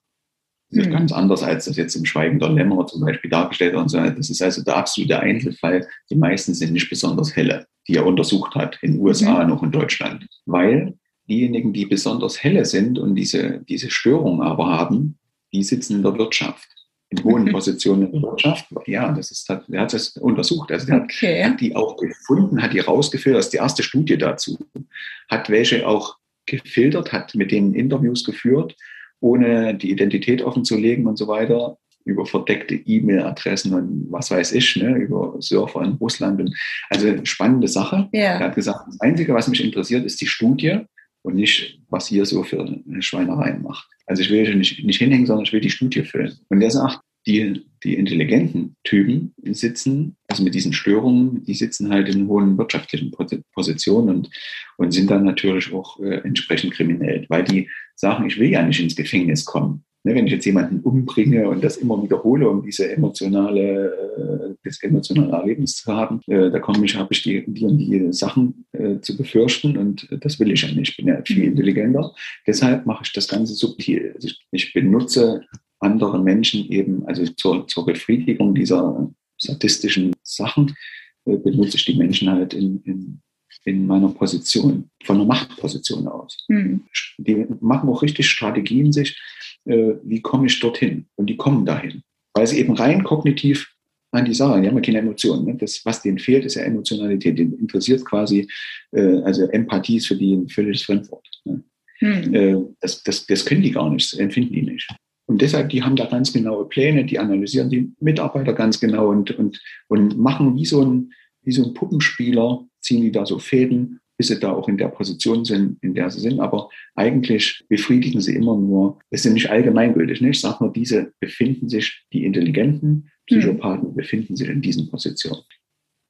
Das ist mhm. ganz anders, als das jetzt im Schweigen der Lämmer zum Beispiel dargestellt wird. Und so. Das ist also der absolute Einzelfall. Die meisten sind nicht besonders helle, die er untersucht hat, in den USA mhm. noch in Deutschland. Weil diejenigen, die besonders helle sind und diese, diese Störung aber haben, die sitzen in der Wirtschaft in hohen mhm. Positionen in der Wirtschaft. Ja, das ist, er hat das untersucht. Also der okay. hat die auch gefunden, hat die rausgefiltert. Das ist die erste Studie dazu. Hat welche auch gefiltert, hat mit denen Interviews geführt, ohne die Identität offen zu legen und so weiter, über verdeckte E-Mail-Adressen und was weiß ich, ne, über Surfer in Russland. Und, also spannende Sache. Ja. Er hat gesagt, das Einzige, was mich interessiert, ist die Studie und nicht, was ihr so für eine Schweinereien macht. Also ich will nicht, nicht hinhängen, sondern ich will die Studie füllen. Und der sagt, die, die intelligenten Typen sitzen, also mit diesen Störungen, die sitzen halt in hohen wirtschaftlichen Positionen und, und sind dann natürlich auch äh, entsprechend kriminell, weil die sagen, ich will ja nicht ins Gefängnis kommen. Ne, wenn ich jetzt jemanden umbringe und das immer wiederhole, um diese emotionale, äh, das emotionale Erlebnis zu haben, äh, da komme ich, habe ich die, die und die Sachen äh, zu befürchten und das will ich ja nicht. Ich bin ja viel intelligenter. Deshalb mache ich das Ganze subtil. Also ich, ich benutze andere Menschen eben, also zur, zur Befriedigung dieser sadistischen Sachen, äh, benutze ich die Menschen halt in, in, in meiner Position, von der Machtposition aus. Mhm. Die machen auch richtig Strategien sich, äh, wie komme ich dorthin? Und die kommen dahin. Weil sie eben rein kognitiv an die Sache, die haben ja keine Emotionen. Ne? Das, was denen fehlt, ist ja Emotionalität. Den interessiert quasi, äh, also Empathie ist für die ein völliges Fremdwort. Ne? Mhm. Das, das, das können die gar nicht, das empfinden die nicht. Und deshalb, die haben da ganz genaue Pläne, die analysieren die Mitarbeiter ganz genau und, und, und machen wie so, ein, wie so ein Puppenspieler, ziehen die da so Fäden, bis sie da auch in der Position sind, in der sie sind. Aber eigentlich befriedigen sie immer nur, es sind nicht allgemeingültig, nicht? Ich sage nur, diese befinden sich, die intelligenten Psychopathen mhm. befinden sich in diesen Positionen.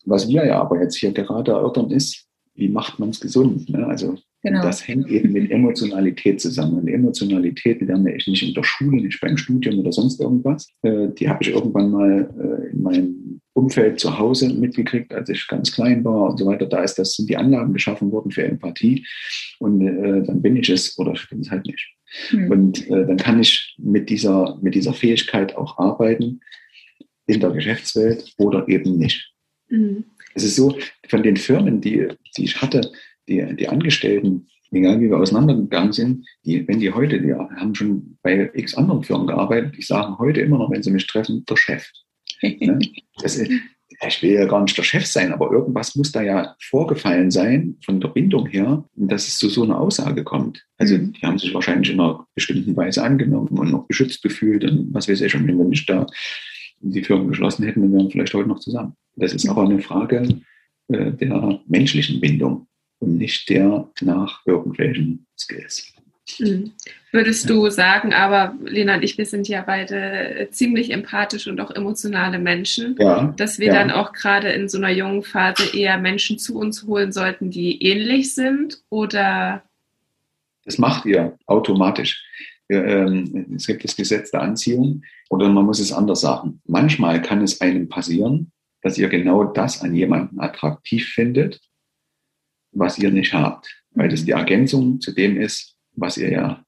Was wir ja aber jetzt hier gerade erörtern ist, wie macht man es gesund? Ne? Also Genau. Das hängt eben mit Emotionalität zusammen. Und Emotionalität lerne ich nicht in der Schule, nicht beim Studium oder sonst irgendwas. Äh, die habe ich irgendwann mal äh, in meinem Umfeld zu Hause mitgekriegt, als ich ganz klein war und so weiter. Da ist das, sind die Anlagen geschaffen worden für Empathie. Und äh, dann bin ich es oder ich bin es halt nicht. Mhm. Und dann kann ich mit dieser, mit dieser Fähigkeit auch arbeiten. in der Geschäftswelt oder eben nicht. Mhm. Es ist so, von den Firmen, die, die ich hatte, die, die Angestellten, egal wie wir auseinandergegangen sind, die, wenn die heute, die haben schon bei x anderen Firmen gearbeitet, die sagen heute immer noch, wenn sie mich treffen, der Chef. ne? das, ich will ja gar nicht der Chef sein, aber irgendwas muss da ja vorgefallen sein von der Bindung her, dass es zu so einer Aussage kommt. Also mhm. die haben sich wahrscheinlich in einer bestimmten Weise angenommen und noch geschützt gefühlt und was weiß ich schon, wenn wir nicht da die Firmen geschlossen hätten, dann wären wir vielleicht heute noch zusammen. Das ist aber eine Frage äh, der menschlichen Bindung und nicht der nach irgendwelchen Skills. Mhm. Würdest du sagen, aber Lena und ich, wir sind ja beide ziemlich empathisch und auch emotionale Menschen, ja, dass wir ja. dann auch gerade in so einer jungen Phase eher Menschen zu uns holen sollten, die ähnlich sind oder? Das macht ihr automatisch. Ähm, es gibt das Gesetz der Anziehung oder man muss es anders sagen. Manchmal kann es einem passieren, dass ihr genau das an jemanden attraktiv findet, was ihr nicht habt, weil das die Ergänzung zu dem ist, was ihr ja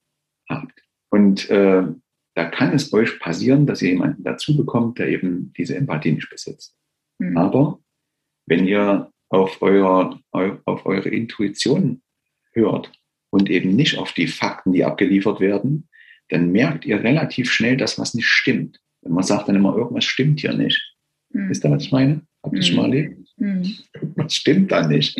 habt. Und äh, da kann es euch passieren, dass ihr jemanden dazu bekommt, der eben diese Empathie nicht besitzt. Mhm. Aber wenn ihr auf, euer, auf eure Intuition hört und eben nicht auf die Fakten, die abgeliefert werden, dann merkt ihr relativ schnell, dass was nicht stimmt. Und man sagt dann immer, irgendwas stimmt hier nicht. Mhm. Wisst ihr, was ich meine? Habt ihr mhm. schon mal erlebt? Mhm. Was stimmt da nicht?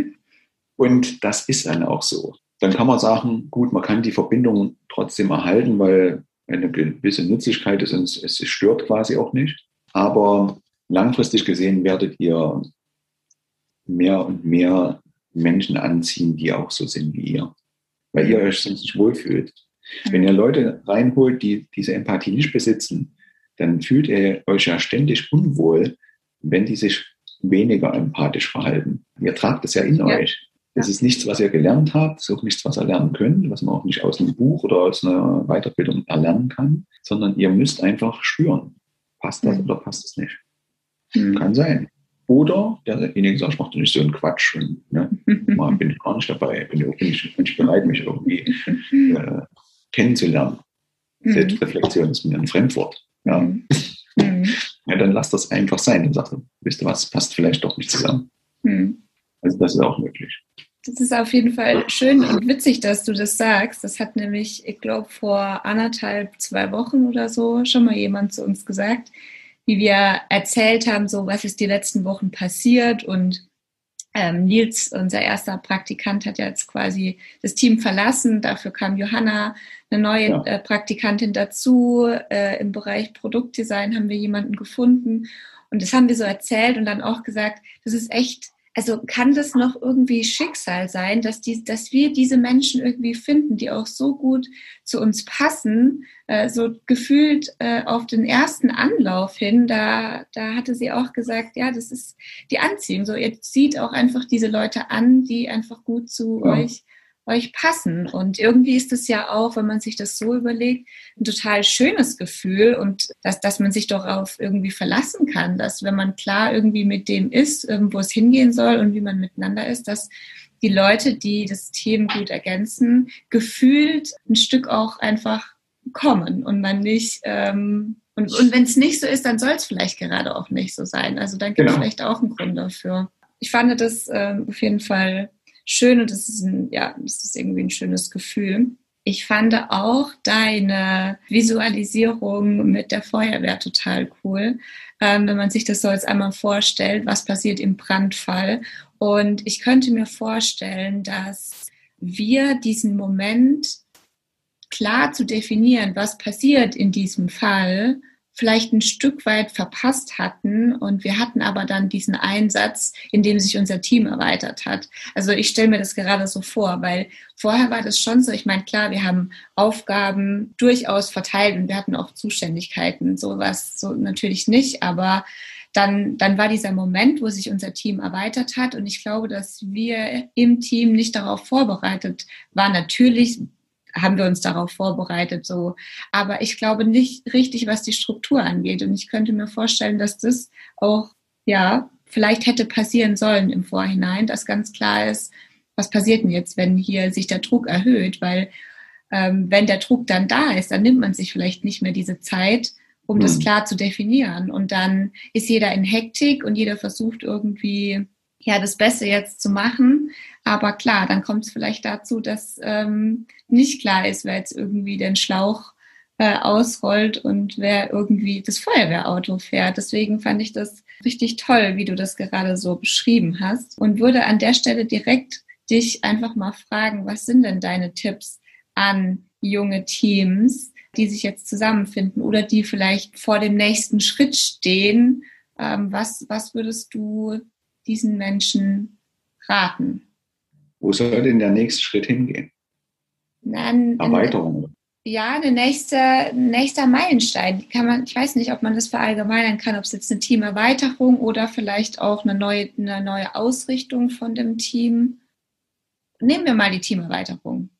und das ist dann auch so dann kann man sagen, gut, man kann die Verbindung trotzdem erhalten, weil eine gewisse Nützlichkeit ist und es stört quasi auch nicht. Aber langfristig gesehen werdet ihr mehr und mehr Menschen anziehen, die auch so sind wie ihr, weil ihr euch sonst nicht wohlfühlt. Wenn ihr Leute reinholt, die diese Empathie nicht besitzen, dann fühlt ihr euch ja ständig unwohl, wenn die sich weniger empathisch verhalten. Ihr tragt es ja in ja. euch. Das ist nichts, was ihr gelernt habt, ist auch nichts, was ihr lernen könnt, was man auch nicht aus einem Buch oder aus einer Weiterbildung erlernen kann, sondern ihr müsst einfach spüren, passt das mhm. oder passt es nicht. Mhm. Kann sein. Oder derjenige sagt, ich mache nicht so einen Quatsch. Und, ne, mal bin ich gar nicht dabei, bin, bin, ich, bin ich bereit, mich irgendwie äh, kennenzulernen. Mhm. Selbstreflexion ist mir ein Fremdwort. Ja. Ja, dann lasst das einfach sein und sagt, wisst ihr was, passt vielleicht doch nicht zusammen. Mhm. Also das ist auch möglich. Das ist auf jeden Fall schön und witzig, dass du das sagst. Das hat nämlich, ich glaube, vor anderthalb, zwei Wochen oder so schon mal jemand zu uns gesagt, wie wir erzählt haben, so was ist die letzten Wochen passiert und ähm, Nils, unser erster Praktikant, hat ja jetzt quasi das Team verlassen. Dafür kam Johanna, eine neue ja. äh, Praktikantin dazu. Äh, Im Bereich Produktdesign haben wir jemanden gefunden. Und das haben wir so erzählt und dann auch gesagt, das ist echt also kann das noch irgendwie Schicksal sein, dass, die, dass wir diese Menschen irgendwie finden, die auch so gut zu uns passen, äh, so gefühlt äh, auf den ersten Anlauf hin, da, da hatte sie auch gesagt, ja, das ist die Anziehung. So, ihr zieht auch einfach diese Leute an, die einfach gut zu ja. euch euch passen. Und irgendwie ist es ja auch, wenn man sich das so überlegt, ein total schönes Gefühl und dass, dass man sich darauf irgendwie verlassen kann, dass wenn man klar irgendwie mit dem ist, wo es hingehen soll und wie man miteinander ist, dass die Leute, die das Team gut ergänzen, gefühlt ein Stück auch einfach kommen und man nicht ähm, und, und wenn es nicht so ist, dann soll es vielleicht gerade auch nicht so sein. Also dann gibt es genau. vielleicht auch einen Grund dafür. Ich fand das ähm, auf jeden Fall schön und es ist ein, ja, es ist irgendwie ein schönes Gefühl. Ich fand auch deine Visualisierung mit der Feuerwehr total cool, ähm, wenn man sich das so jetzt einmal vorstellt, was passiert im Brandfall. Und ich könnte mir vorstellen, dass wir diesen Moment klar zu definieren, was passiert in diesem Fall, vielleicht ein Stück weit verpasst hatten und wir hatten aber dann diesen Einsatz, in dem sich unser Team erweitert hat. Also ich stelle mir das gerade so vor, weil vorher war das schon so, ich meine, klar, wir haben Aufgaben durchaus verteilt und wir hatten auch Zuständigkeiten, sowas so natürlich nicht, aber dann, dann war dieser Moment, wo sich unser Team erweitert hat. Und ich glaube, dass wir im Team nicht darauf vorbereitet waren. Natürlich haben wir uns darauf vorbereitet, so. Aber ich glaube nicht richtig, was die Struktur angeht. Und ich könnte mir vorstellen, dass das auch, ja, vielleicht hätte passieren sollen im Vorhinein, dass ganz klar ist, was passiert denn jetzt, wenn hier sich der Druck erhöht? Weil ähm, wenn der Druck dann da ist, dann nimmt man sich vielleicht nicht mehr diese Zeit, um mhm. das klar zu definieren. Und dann ist jeder in Hektik und jeder versucht irgendwie ja das Beste jetzt zu machen. Aber klar, dann kommt es vielleicht dazu, dass ähm, nicht klar ist, wer jetzt irgendwie den Schlauch äh, ausrollt und wer irgendwie das Feuerwehrauto fährt. Deswegen fand ich das richtig toll, wie du das gerade so beschrieben hast und würde an der Stelle direkt dich einfach mal fragen, was sind denn deine Tipps an junge Teams, die sich jetzt zusammenfinden oder die vielleicht vor dem nächsten Schritt stehen? Ähm, was, was würdest du diesen Menschen raten? Wo soll denn der nächste Schritt hingehen? Dann, Erweiterung. Ja, der nächste, nächster Meilenstein. Kann man, ich weiß nicht, ob man das verallgemeinern kann, ob es jetzt eine Teamerweiterung oder vielleicht auch eine neue, eine neue Ausrichtung von dem Team. Nehmen wir mal die Teamerweiterung.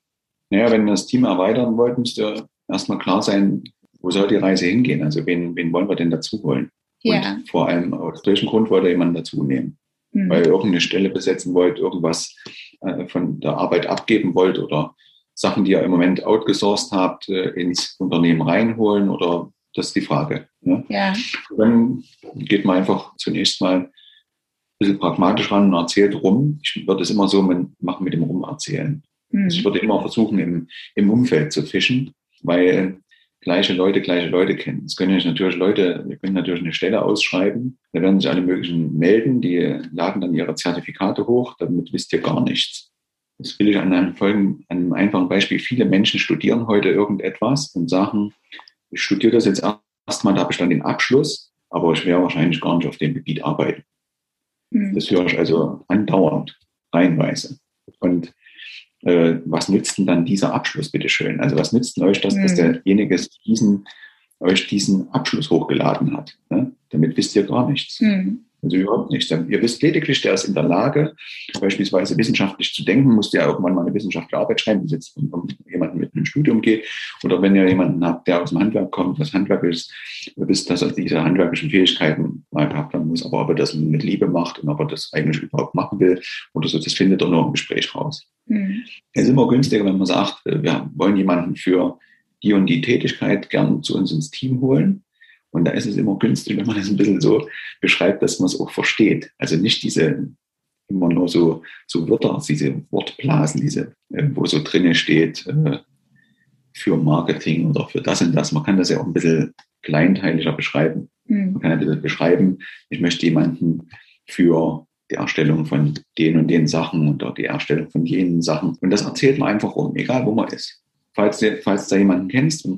Naja, wenn wir das Team erweitern wollt, müsste erstmal klar sein, wo soll die Reise hingehen? Also wen, wen wollen wir denn dazu holen? Ja. Und vor allem, aus welchem Grund wollt ihr jemanden dazu nehmen? Mhm. Weil ihr irgendeine Stelle besetzen wollt, irgendwas äh, von der Arbeit abgeben wollt oder Sachen, die ihr im Moment outgesourced habt, äh, ins Unternehmen reinholen oder das ist die Frage. Ne? Ja. Dann geht man einfach zunächst mal ein bisschen pragmatisch ran und erzählt rum. Ich würde es immer so machen mit dem Rumerzählen. Mhm. Also ich würde immer versuchen, im, im Umfeld zu fischen, weil gleiche Leute gleiche Leute kennen. Es können natürlich Leute, wir können natürlich eine Stelle ausschreiben, da werden sich alle möglichen melden, die laden dann ihre Zertifikate hoch, damit wisst ihr gar nichts. Das will ich an einem, folgenden, an einem einfachen Beispiel. Viele Menschen studieren heute irgendetwas und sagen, ich studiere das jetzt erstmal, da habe ich dann den Abschluss, aber ich werde wahrscheinlich gar nicht auf dem Gebiet arbeiten. Mhm. Das höre ich also andauernd, reihenweise. Und äh, was nützt denn dann dieser Abschluss, bitteschön? Also was nützt denn euch das, mhm. dass derjenige diesen, euch diesen Abschluss hochgeladen hat? Ne? Damit wisst ihr gar nichts. Mhm. Also überhaupt nicht. Ihr wisst lediglich, der ist in der Lage, beispielsweise wissenschaftlich zu denken, musste ja irgendwann mal eine wissenschaftliche Arbeit schreiben, wenn jetzt um, um jemanden mit einem Studium geht. Oder wenn ihr jemanden habt, der aus dem Handwerk kommt, was Handwerk ist, ihr wisst, dass er diese handwerklichen Fähigkeiten mal gehabt haben muss. Aber ob er das mit Liebe macht und ob er das eigentlich überhaupt machen will oder so, das findet er nur im Gespräch raus. Mhm. Es ist immer günstiger, wenn man sagt, wir wollen jemanden für die und die Tätigkeit gern zu uns ins Team holen und da ist es immer günstig, wenn man das ein bisschen so beschreibt, dass man es auch versteht. Also nicht diese immer nur so, so Wörter, diese Wortblasen, diese, äh, wo so drinne steht, äh, für Marketing oder für das und das. Man kann das ja auch ein bisschen kleinteiliger beschreiben. Mhm. Man kann ja ein bisschen beschreiben, ich möchte jemanden für die Erstellung von den und den Sachen oder die Erstellung von jenen Sachen. Und das erzählt man einfach rum, egal wo man ist. Falls, du, falls da jemanden kennst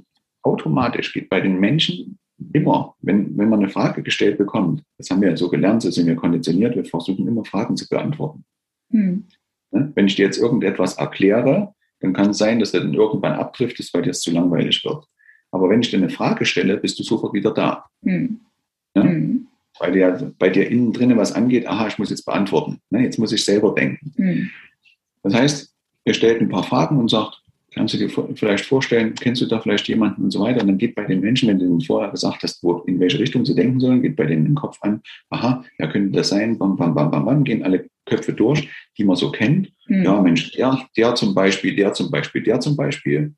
automatisch geht bei den Menschen immer, wenn, wenn man eine Frage gestellt bekommt, das haben wir ja so gelernt, so sind wir konditioniert, wir versuchen immer Fragen zu beantworten. Hm. Wenn ich dir jetzt irgendetwas erkläre, dann kann es sein, dass du dann irgendwann abdriftest, weil dir es zu langweilig wird. Aber wenn ich dir eine Frage stelle, bist du sofort wieder da. Hm. Ja? Hm. Weil dir, bei dir innen drinnen was angeht, aha, ich muss jetzt beantworten. Ne? Jetzt muss ich selber denken. Hm. Das heißt, ihr stellt ein paar Fragen und sagt, kannst du dir vielleicht vorstellen, kennst du da vielleicht jemanden und so weiter. Und dann geht bei den Menschen, wenn du ihnen vorher gesagt hast, wo, in welche Richtung sie denken sollen, geht bei denen im Kopf an, aha, ja, könnte das sein, bam, bam, bam, bam, bam, gehen alle Köpfe durch, die man so kennt. Mhm. Ja, Mensch, der, der zum Beispiel, der zum Beispiel, der zum Beispiel.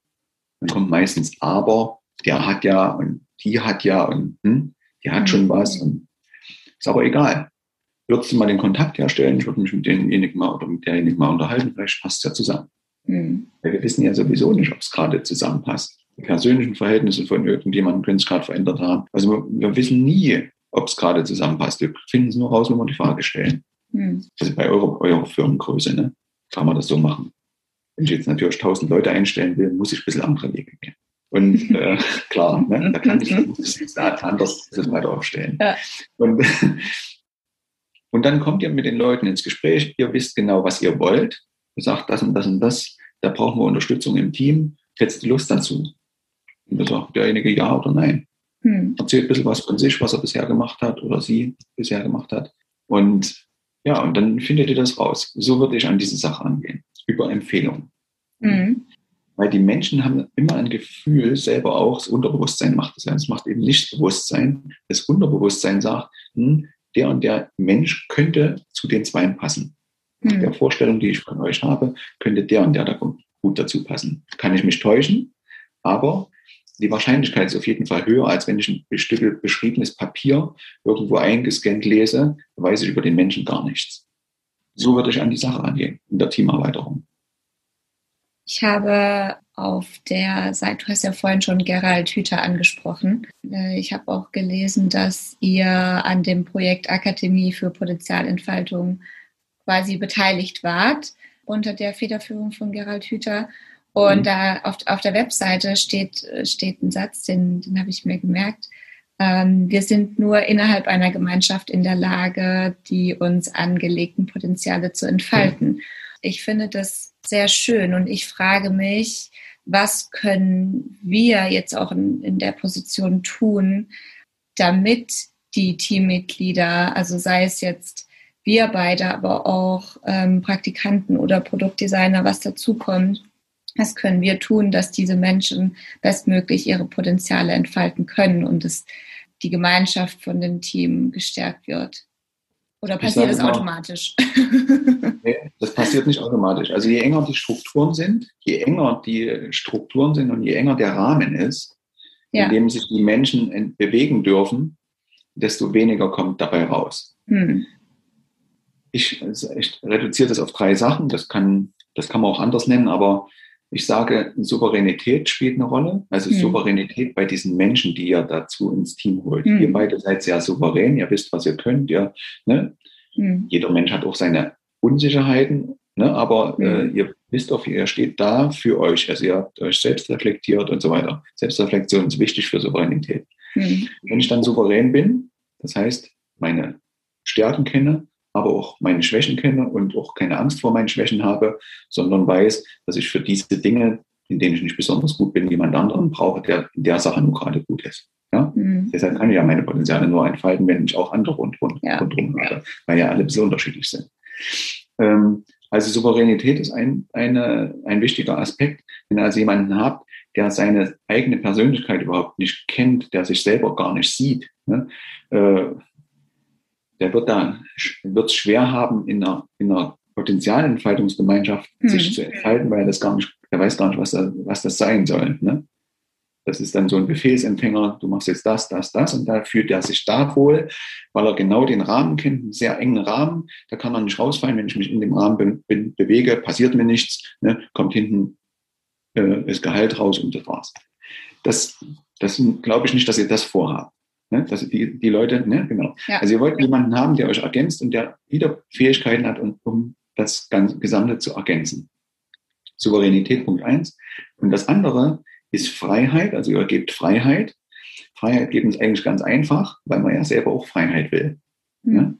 Dann kommt meistens aber, der hat ja und die hat ja und hm, die hat mhm. schon was. Und ist aber egal. Würdest du mal den Kontakt herstellen, ich würde mich mit demjenigen mal oder mit derjenigen mal unterhalten, vielleicht passt es ja zusammen. Mhm. Wir wissen ja sowieso nicht, ob es gerade zusammenpasst. Die persönlichen Verhältnisse von irgendjemandem können es gerade verändert haben. Also wir, wir wissen nie, ob es gerade zusammenpasst. Wir finden es nur raus, wenn wir die Frage stellen. Mhm. Also bei eurer, eurer Firmengröße ne, kann man das so machen. Wenn ich jetzt natürlich tausend Leute einstellen will, muss ich ein bisschen andere Wege gehen. Und äh, klar, ne, da kann ich das anders das weiter aufstellen. Ja. Und, und dann kommt ihr mit den Leuten ins Gespräch. Ihr wisst genau, was ihr wollt sagt, das und das und das, da brauchen wir Unterstützung im Team. Hättest du Lust dazu? Und da sagt derjenige ja oder nein. Hm. Erzählt ein bisschen was von sich, was er bisher gemacht hat oder sie bisher gemacht hat. Und ja, und dann findet ihr das raus. So würde ich an diese Sache angehen. Über Empfehlungen. Hm. Weil die Menschen haben immer ein Gefühl, selber auch, das Unterbewusstsein macht das ja. Es macht eben nicht das Bewusstsein. Das Unterbewusstsein sagt, hm, der und der Mensch könnte zu den Zweien passen hm. der Vorstellung, die ich von euch habe, könnte der und der da gut dazu passen. Kann ich mich täuschen, aber die Wahrscheinlichkeit ist auf jeden Fall höher, als wenn ich ein beschriebenes Papier irgendwo eingescannt lese, weiß ich über den Menschen gar nichts. So würde ich an die Sache rangehen in der Teamerweiterung. Ich habe auf der Seite, du hast ja vorhin schon Gerald Hüther angesprochen. Äh, ich habe auch gelesen, dass ihr an dem Projekt Akademie für Potenzialentfaltung quasi beteiligt wart unter der Federführung von Gerald Hüther. Und mhm. da auf, auf der Webseite steht, steht ein Satz, den, den habe ich mir gemerkt. Ähm, wir sind nur innerhalb einer Gemeinschaft in der Lage, die uns angelegten Potenziale zu entfalten. Mhm. Ich finde das sehr schön und ich frage mich, was können wir jetzt auch in, in der Position tun, damit die Teammitglieder, also sei es jetzt wir beide, aber auch ähm, Praktikanten oder Produktdesigner, was dazukommt, was können wir tun, dass diese Menschen bestmöglich ihre Potenziale entfalten können und dass die Gemeinschaft von dem Team gestärkt wird? Oder passiert das automatisch? Das passiert nicht automatisch. Also je enger die Strukturen sind, je enger die Strukturen sind und je enger der Rahmen ist, ja. in dem sich die Menschen bewegen dürfen, desto weniger kommt dabei raus. Hm. Ich, ich reduziere das auf drei Sachen. Das kann, das kann man auch anders nennen, aber ich sage, Souveränität spielt eine Rolle. Also mhm. Souveränität bei diesen Menschen, die ihr dazu ins Team holt. Mhm. Ihr beide seid sehr souverän, ihr wisst, was ihr könnt. Ihr, ne? Mhm. Jeder Mensch hat auch seine Unsicherheiten, ne? aber äh, mhm. ihr wisst auch, ihr steht da für euch. Also ihr habt euch selbst reflektiert und so weiter. Selbstreflexion ist wichtig für Souveränität. Mhm. Wenn ich dann souverän bin, das heißt, meine Stärken kenne, aber auch meine Schwächen kenne und auch keine Angst vor meinen Schwächen habe, sondern weiß, dass ich für diese Dinge, in denen ich nicht besonders gut bin, jemand anderen brauche, der in der Sache nur gerade gut ist. Ja? Mhm. Deshalb kann ich ja meine Potenziale nur entfalten, wenn ich auch andere rundherum, ja. rundherum habe, weil ja alle ein bisschen unterschiedlich sind. Ähm, also Souveränität ist ein, eine, ein wichtiger Aspekt. Wenn ihr also jemanden habt, der seine eigene Persönlichkeit überhaupt nicht kennt, der sich selber gar nicht sieht, ne? äh, der wird da wird es schwer haben, in einer, in einer Potenzialentfaltungsgemeinschaft mhm. sich zu entfalten, weil er das gar nicht, er weiß gar nicht, was, da, was das sein soll. Ne? Das ist dann so ein Befehlsempfänger, du machst jetzt das, das, das und da fühlt er sich da wohl, weil er genau den Rahmen kennt, einen sehr engen Rahmen, da kann er nicht rausfallen, wenn ich mich in dem Rahmen be be bewege, passiert mir nichts, ne? kommt hinten äh, das Gehalt raus und das war's. Das, das glaube ich nicht, dass ihr das vorhabt. Ne? Dass die, die Leute, ne? genau. Ja. Also ihr wollt jemanden haben, der euch ergänzt und der wieder Fähigkeiten hat, um, um das ganze Gesamte zu ergänzen. Souveränität Punkt eins. Und das andere ist Freiheit, also ihr gebt Freiheit. Freiheit geht uns eigentlich ganz einfach, weil man ja selber auch Freiheit will. Mhm. Ne?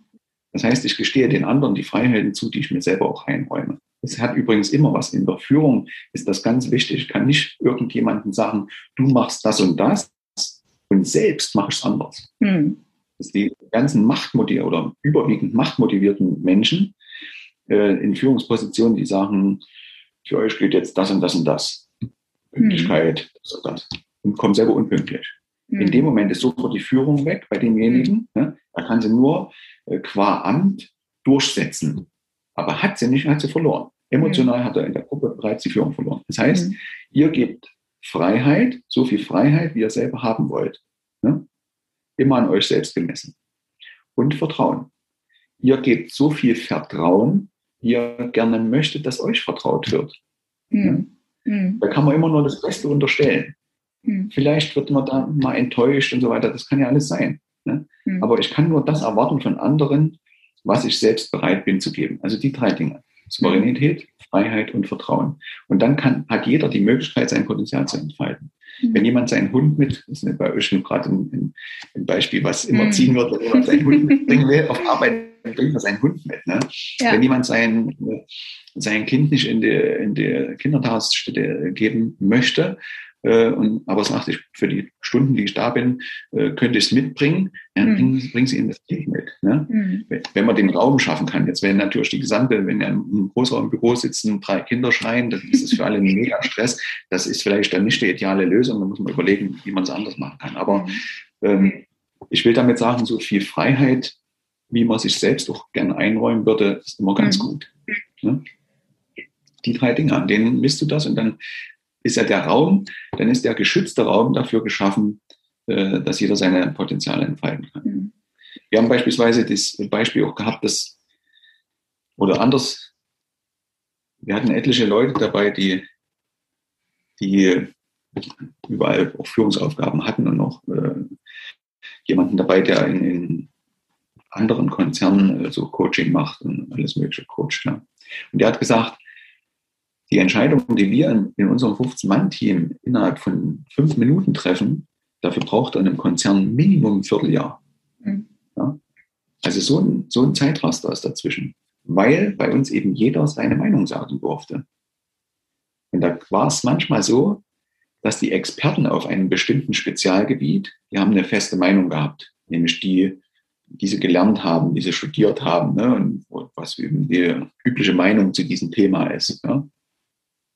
Das heißt, ich gestehe den anderen die Freiheiten zu, die ich mir selber auch einräume. Das hat übrigens immer was. In der Führung ist das ganz wichtig. Ich kann nicht irgendjemandem sagen, du machst das und das und selbst mache ich es anders. Mhm. Die ganzen machtmotivierten oder überwiegend machtmotivierten Menschen äh, in Führungspositionen, die sagen, für euch geht jetzt das und das und das. Pünktlichkeit, das und das. Und kommen selber unpünktlich. Mhm. In dem Moment ist sofort die Führung weg bei demjenigen. Mhm. Ne? Da kann sie nur äh, qua Amt durchsetzen. Aber hat sie nicht, hat sie verloren. Emotional hat er in der Gruppe bereits die Führung verloren. Das heißt, mhm. ihr gebt Freiheit, so viel Freiheit, wie ihr selber haben wollt. Ne? Immer an euch selbst gemessen. Und Vertrauen. Ihr gebt so viel Vertrauen, wie ihr gerne möchtet, dass euch vertraut wird. Mhm. Ne? Da kann man immer nur das Beste unterstellen. Mhm. Vielleicht wird man da mal enttäuscht und so weiter. Das kann ja alles sein. Ne? Mhm. Aber ich kann nur das erwarten von anderen, was ich selbst bereit bin zu geben. Also die drei Dinge. Souveränität, Freiheit und Vertrauen. Und dann kann, hat jeder die Möglichkeit, sein Potenzial zu entfalten. Mhm. Wenn jemand seinen Hund mit, das ist bei euch gerade ein, ein, Beispiel, was immer mhm. ziehen wird, wenn jemand seinen Hund mitbringen will, auf Arbeit bringt er seinen Hund mit. Ne? Ja. Wenn jemand sein, sein Kind nicht in die, in die Kindertagesstätte geben möchte, äh, und, aber sagt, ich, für die Stunden, die ich da bin, äh, könnte ich es mitbringen, dann mhm. bringen, bringen Sie in das Team mit. Ne? Mhm. Wenn man den Raum schaffen kann. Jetzt wenn natürlich die gesamte, wenn ja im Großraumbüro sitzen, drei Kinder schreien, das ist für alle ein mega Stress. Das ist vielleicht dann nicht die ideale Lösung, da muss man überlegen, wie man es anders machen kann. Aber mhm. ähm, ich will damit sagen, so viel Freiheit, wie man sich selbst auch gerne einräumen würde, ist immer ganz mhm. gut. Ne? Die drei Dinge, an denen misst du das und dann ist ja der Raum, dann ist der geschützte Raum dafür geschaffen, äh, dass jeder seine Potenziale entfalten kann. Mhm. Wir haben beispielsweise das Beispiel auch gehabt, dass, oder anders, wir hatten etliche Leute dabei, die, die überall auch Führungsaufgaben hatten und noch äh, jemanden dabei, der in, in anderen Konzernen so Coaching macht und alles mögliche coacht. Ja. Und der hat gesagt, die Entscheidung, die wir in, in unserem 15-Mann-Team innerhalb von fünf Minuten treffen, dafür braucht in einem Konzern Minimum ein Vierteljahr. Mhm. Ja. Also so ein, so ein Zeitraster ist dazwischen, weil bei uns eben jeder seine Meinung sagen durfte. Und da war es manchmal so, dass die Experten auf einem bestimmten Spezialgebiet, die haben eine feste Meinung gehabt, nämlich die, die sie gelernt haben, die sie studiert haben ne, und was eben die übliche Meinung zu diesem Thema ist. Ja.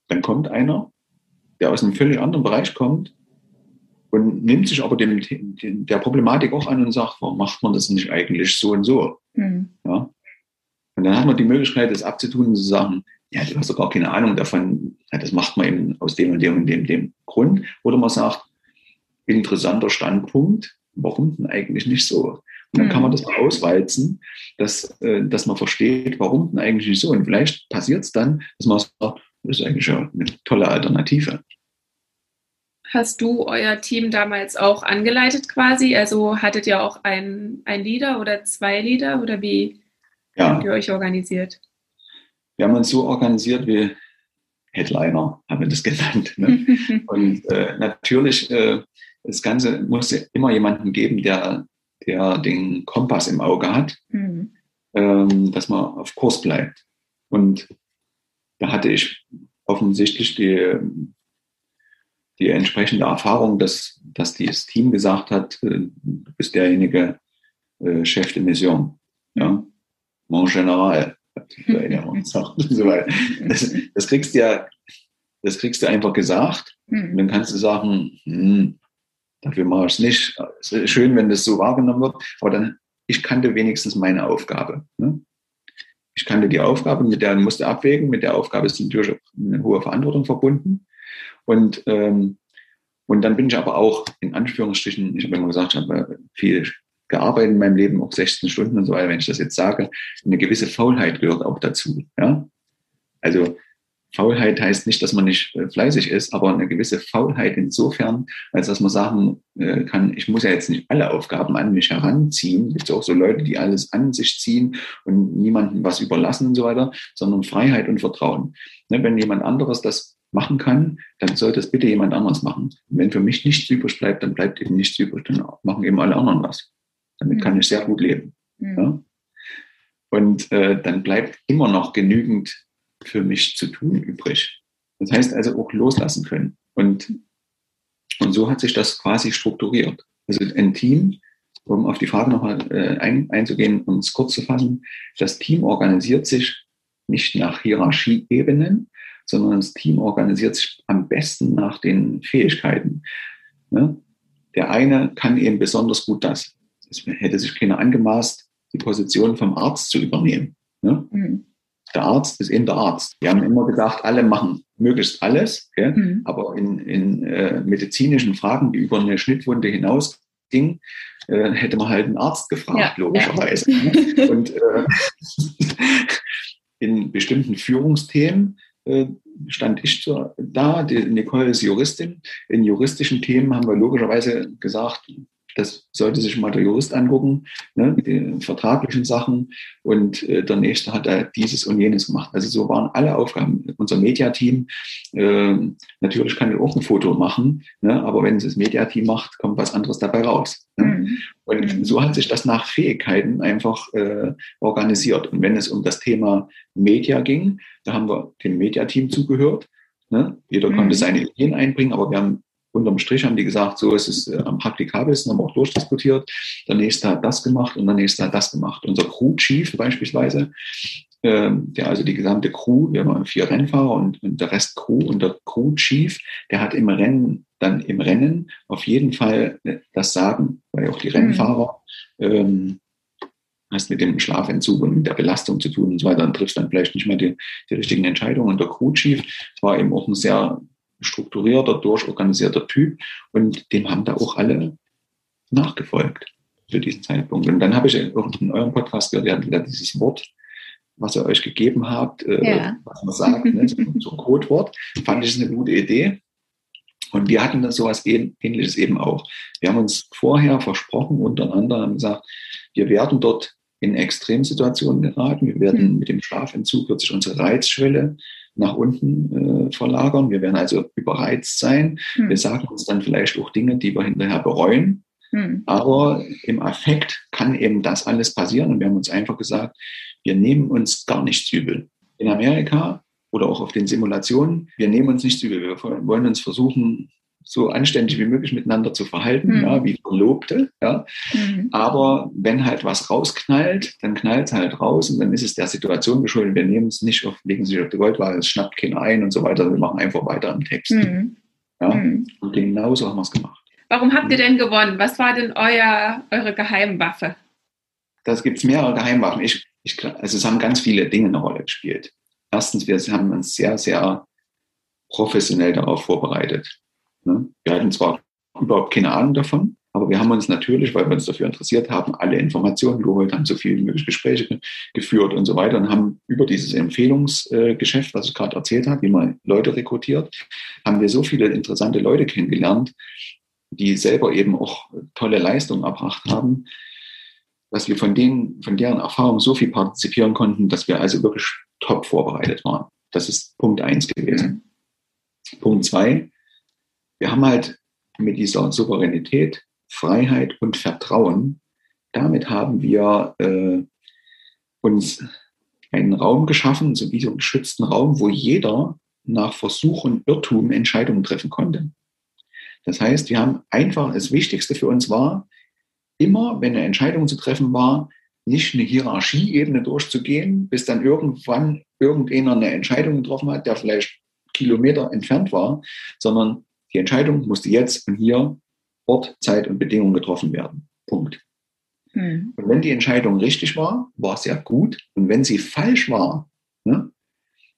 Dann kommt einer, der aus einem völlig anderen Bereich kommt und nimmt sich aber dem, dem, der Problematik auch an und sagt, warum macht man das nicht eigentlich so und so? Mhm. Ja. Und dann hat man die Möglichkeit, das abzutun und zu sagen, ja, du hast doch gar keine Ahnung davon, ja, das macht man eben aus dem und dem und dem, dem Grund. Oder man sagt, interessanter Standpunkt, warum denn eigentlich nicht so? Und dann kann man mhm. das mal auswalzen, dass, äh, dass man versteht, warum denn eigentlich so. Und vielleicht passiert es dann, dass man sagt, das ist eigentlich eine tolle Alternative. Hast du euer Team damals auch angeleitet quasi? Also hattet ihr auch ein, ein Leader oder zwei Leader oder wie ja. habt ihr euch organisiert? Wir haben uns so organisiert wie Headliner, haben wir das genannt. Ne? Und äh, natürlich, äh, das Ganze muss immer jemanden geben, der, der den Kompass im Auge hat, mhm. ähm, dass man auf Kurs bleibt. Und da hatte ich offensichtlich die, die entsprechende Erfahrung, dass, dass das Team gesagt hat, äh, du bist derjenige äh, Chef de Mission. Ja? Mon General. Das, das, kriegst du ja, das kriegst du einfach gesagt. Und dann kannst du sagen, hm, dafür mache ich es nicht. Es schön, wenn das so wahrgenommen wird, aber dann, ich kannte wenigstens meine Aufgabe. Ne? Ich kannte die Aufgabe, mit der musste abwägen. Mit der Aufgabe ist natürlich eine hohe Verantwortung verbunden. Und, ähm, und dann bin ich aber auch in Anführungsstrichen, ich habe immer gesagt, ich habe viel gearbeitet in meinem Leben, auch 16 Stunden und so weiter, wenn ich das jetzt sage, eine gewisse Faulheit gehört auch dazu. Ja? Also Faulheit heißt nicht, dass man nicht äh, fleißig ist, aber eine gewisse Faulheit insofern, als dass man sagen äh, kann, ich muss ja jetzt nicht alle Aufgaben an mich heranziehen. Es gibt auch so Leute, die alles an sich ziehen und niemandem was überlassen und so weiter, sondern Freiheit und Vertrauen. Ne, wenn jemand anderes das machen kann, dann sollte es bitte jemand anderes machen. Und wenn für mich nichts übrig bleibt, dann bleibt eben nichts übrig, dann machen eben alle anderen was. Damit kann ich sehr gut leben. Mhm. Ja? Und äh, dann bleibt immer noch genügend für mich zu tun übrig. Das heißt also auch loslassen können. Und, und so hat sich das quasi strukturiert. Also ein Team, um auf die Frage nochmal äh, ein, einzugehen, um es kurz zu fassen, das Team organisiert sich nicht nach Hierarchieebenen, sondern das Team organisiert sich am besten nach den Fähigkeiten. Ne? Der eine kann eben besonders gut das. Es hätte sich keiner angemaßt, die Position vom Arzt zu übernehmen. Ne? Mhm der Arzt ist eben der Arzt. Wir haben immer gedacht, alle machen möglichst alles, mhm. aber in, in äh, medizinischen Fragen, die über eine Schnittwunde hinausgingen, äh, hätte man halt einen Arzt gefragt, ja, logischerweise. Ja. Und äh, in bestimmten Führungsthemen äh, stand ich da, die Nicole ist Juristin. In juristischen Themen haben wir logischerweise gesagt, das sollte sich mal der Jurist angucken, ne, die vertraglichen Sachen. Und äh, der nächste hat da dieses und jenes gemacht. Also so waren alle Aufgaben. Unser Mediateam, äh, natürlich kann ich auch ein Foto machen, ne, aber wenn es das Mediateam macht, kommt was anderes dabei raus. Ne? Mhm. Und mhm. so hat sich das nach Fähigkeiten einfach äh, organisiert. Und wenn es um das Thema Media ging, da haben wir dem Mediateam zugehört. Ne? Jeder mhm. konnte seine Ideen einbringen, aber wir haben unterm Strich haben die gesagt, so ist es äh, am praktikabelsten, haben auch durchdiskutiert. Der nächste hat das gemacht und der nächste hat das gemacht. Unser Crew Chief beispielsweise, äh, der also die gesamte Crew, wir waren vier Rennfahrer und, und der Rest Crew und der Crew Chief, der hat im Rennen, dann im Rennen auf jeden Fall äh, das Sagen, weil auch die Rennfahrer ähm, hast mit dem Schlafentzug und der Belastung zu tun und so weiter, dann triffst dann vielleicht nicht mehr die, die richtigen Entscheidungen. Und der Crew Chief war eben auch ein sehr strukturierter, durchorganisierter Typ und dem haben da auch alle nachgefolgt zu diesem Zeitpunkt. Und dann habe ich in eurem Podcast gehört, wieder dieses Wort, was ihr euch gegeben habt, äh, ja. was man sagt, ne, so ein Codewort, fand ich eine gute Idee. Und wir hatten das sowas ähnliches eben auch. Wir haben uns vorher versprochen untereinander, haben gesagt, wir werden dort in Extremsituationen geraten. Wir werden mhm. mit dem Schlafentzug wird sich unsere Reizschwelle nach unten äh, verlagern. Wir werden also überreizt sein. Mhm. Wir sagen uns dann vielleicht auch Dinge, die wir hinterher bereuen. Mhm. Aber im Affekt kann eben das alles passieren. Und wir haben uns einfach gesagt, wir nehmen uns gar nichts übel. In Amerika oder auch auf den Simulationen, wir nehmen uns nichts übel. Wir wollen uns versuchen, so anständig wie möglich miteinander zu verhalten, mhm. ja, wie Verlobte. Ja. Mhm. Aber wenn halt was rausknallt, dann knallt es halt raus und dann ist es der Situation geschuldet. Wir nehmen es nicht auf, legen sich auf die Goldwaage, es schnappt keiner ein und so weiter. Wir machen einfach weiter im Text. Mhm. Ja. Mhm. Und genauso haben wir es gemacht. Warum habt ihr denn gewonnen? Was war denn euer, eure Geheimwaffe? Das gibt es mehrere Geheimwaffen. Ich, ich, also es haben ganz viele Dinge eine Rolle gespielt. Erstens, wir haben uns sehr, sehr professionell darauf vorbereitet. Ne? Wir hatten zwar überhaupt keine Ahnung davon, aber wir haben uns natürlich, weil wir uns dafür interessiert haben, alle Informationen geholt, haben so viele wie möglich Gespräche geführt und so weiter und haben über dieses Empfehlungsgeschäft, was ich gerade erzählt habe, wie man Leute rekrutiert, haben wir so viele interessante Leute kennengelernt, die selber eben auch tolle Leistungen erbracht haben, dass wir von denen, von deren Erfahrung so viel partizipieren konnten, dass wir also wirklich top vorbereitet waren. Das ist Punkt eins gewesen. Punkt zwei, wir haben halt mit dieser Souveränität, Freiheit und Vertrauen, damit haben wir äh, uns einen Raum geschaffen, so wie so einen geschützten Raum, wo jeder nach Versuch und Irrtum Entscheidungen treffen konnte. Das heißt, wir haben einfach, das Wichtigste für uns war, immer, wenn eine Entscheidung zu treffen war, nicht eine Hierarchieebene durchzugehen, bis dann irgendwann irgendeiner eine Entscheidung getroffen hat, der vielleicht Kilometer entfernt war, sondern die Entscheidung musste jetzt und hier Ort, Zeit und Bedingungen getroffen werden. Punkt. Hm. Und wenn die Entscheidung richtig war, war es ja gut. Und wenn sie falsch war, ne,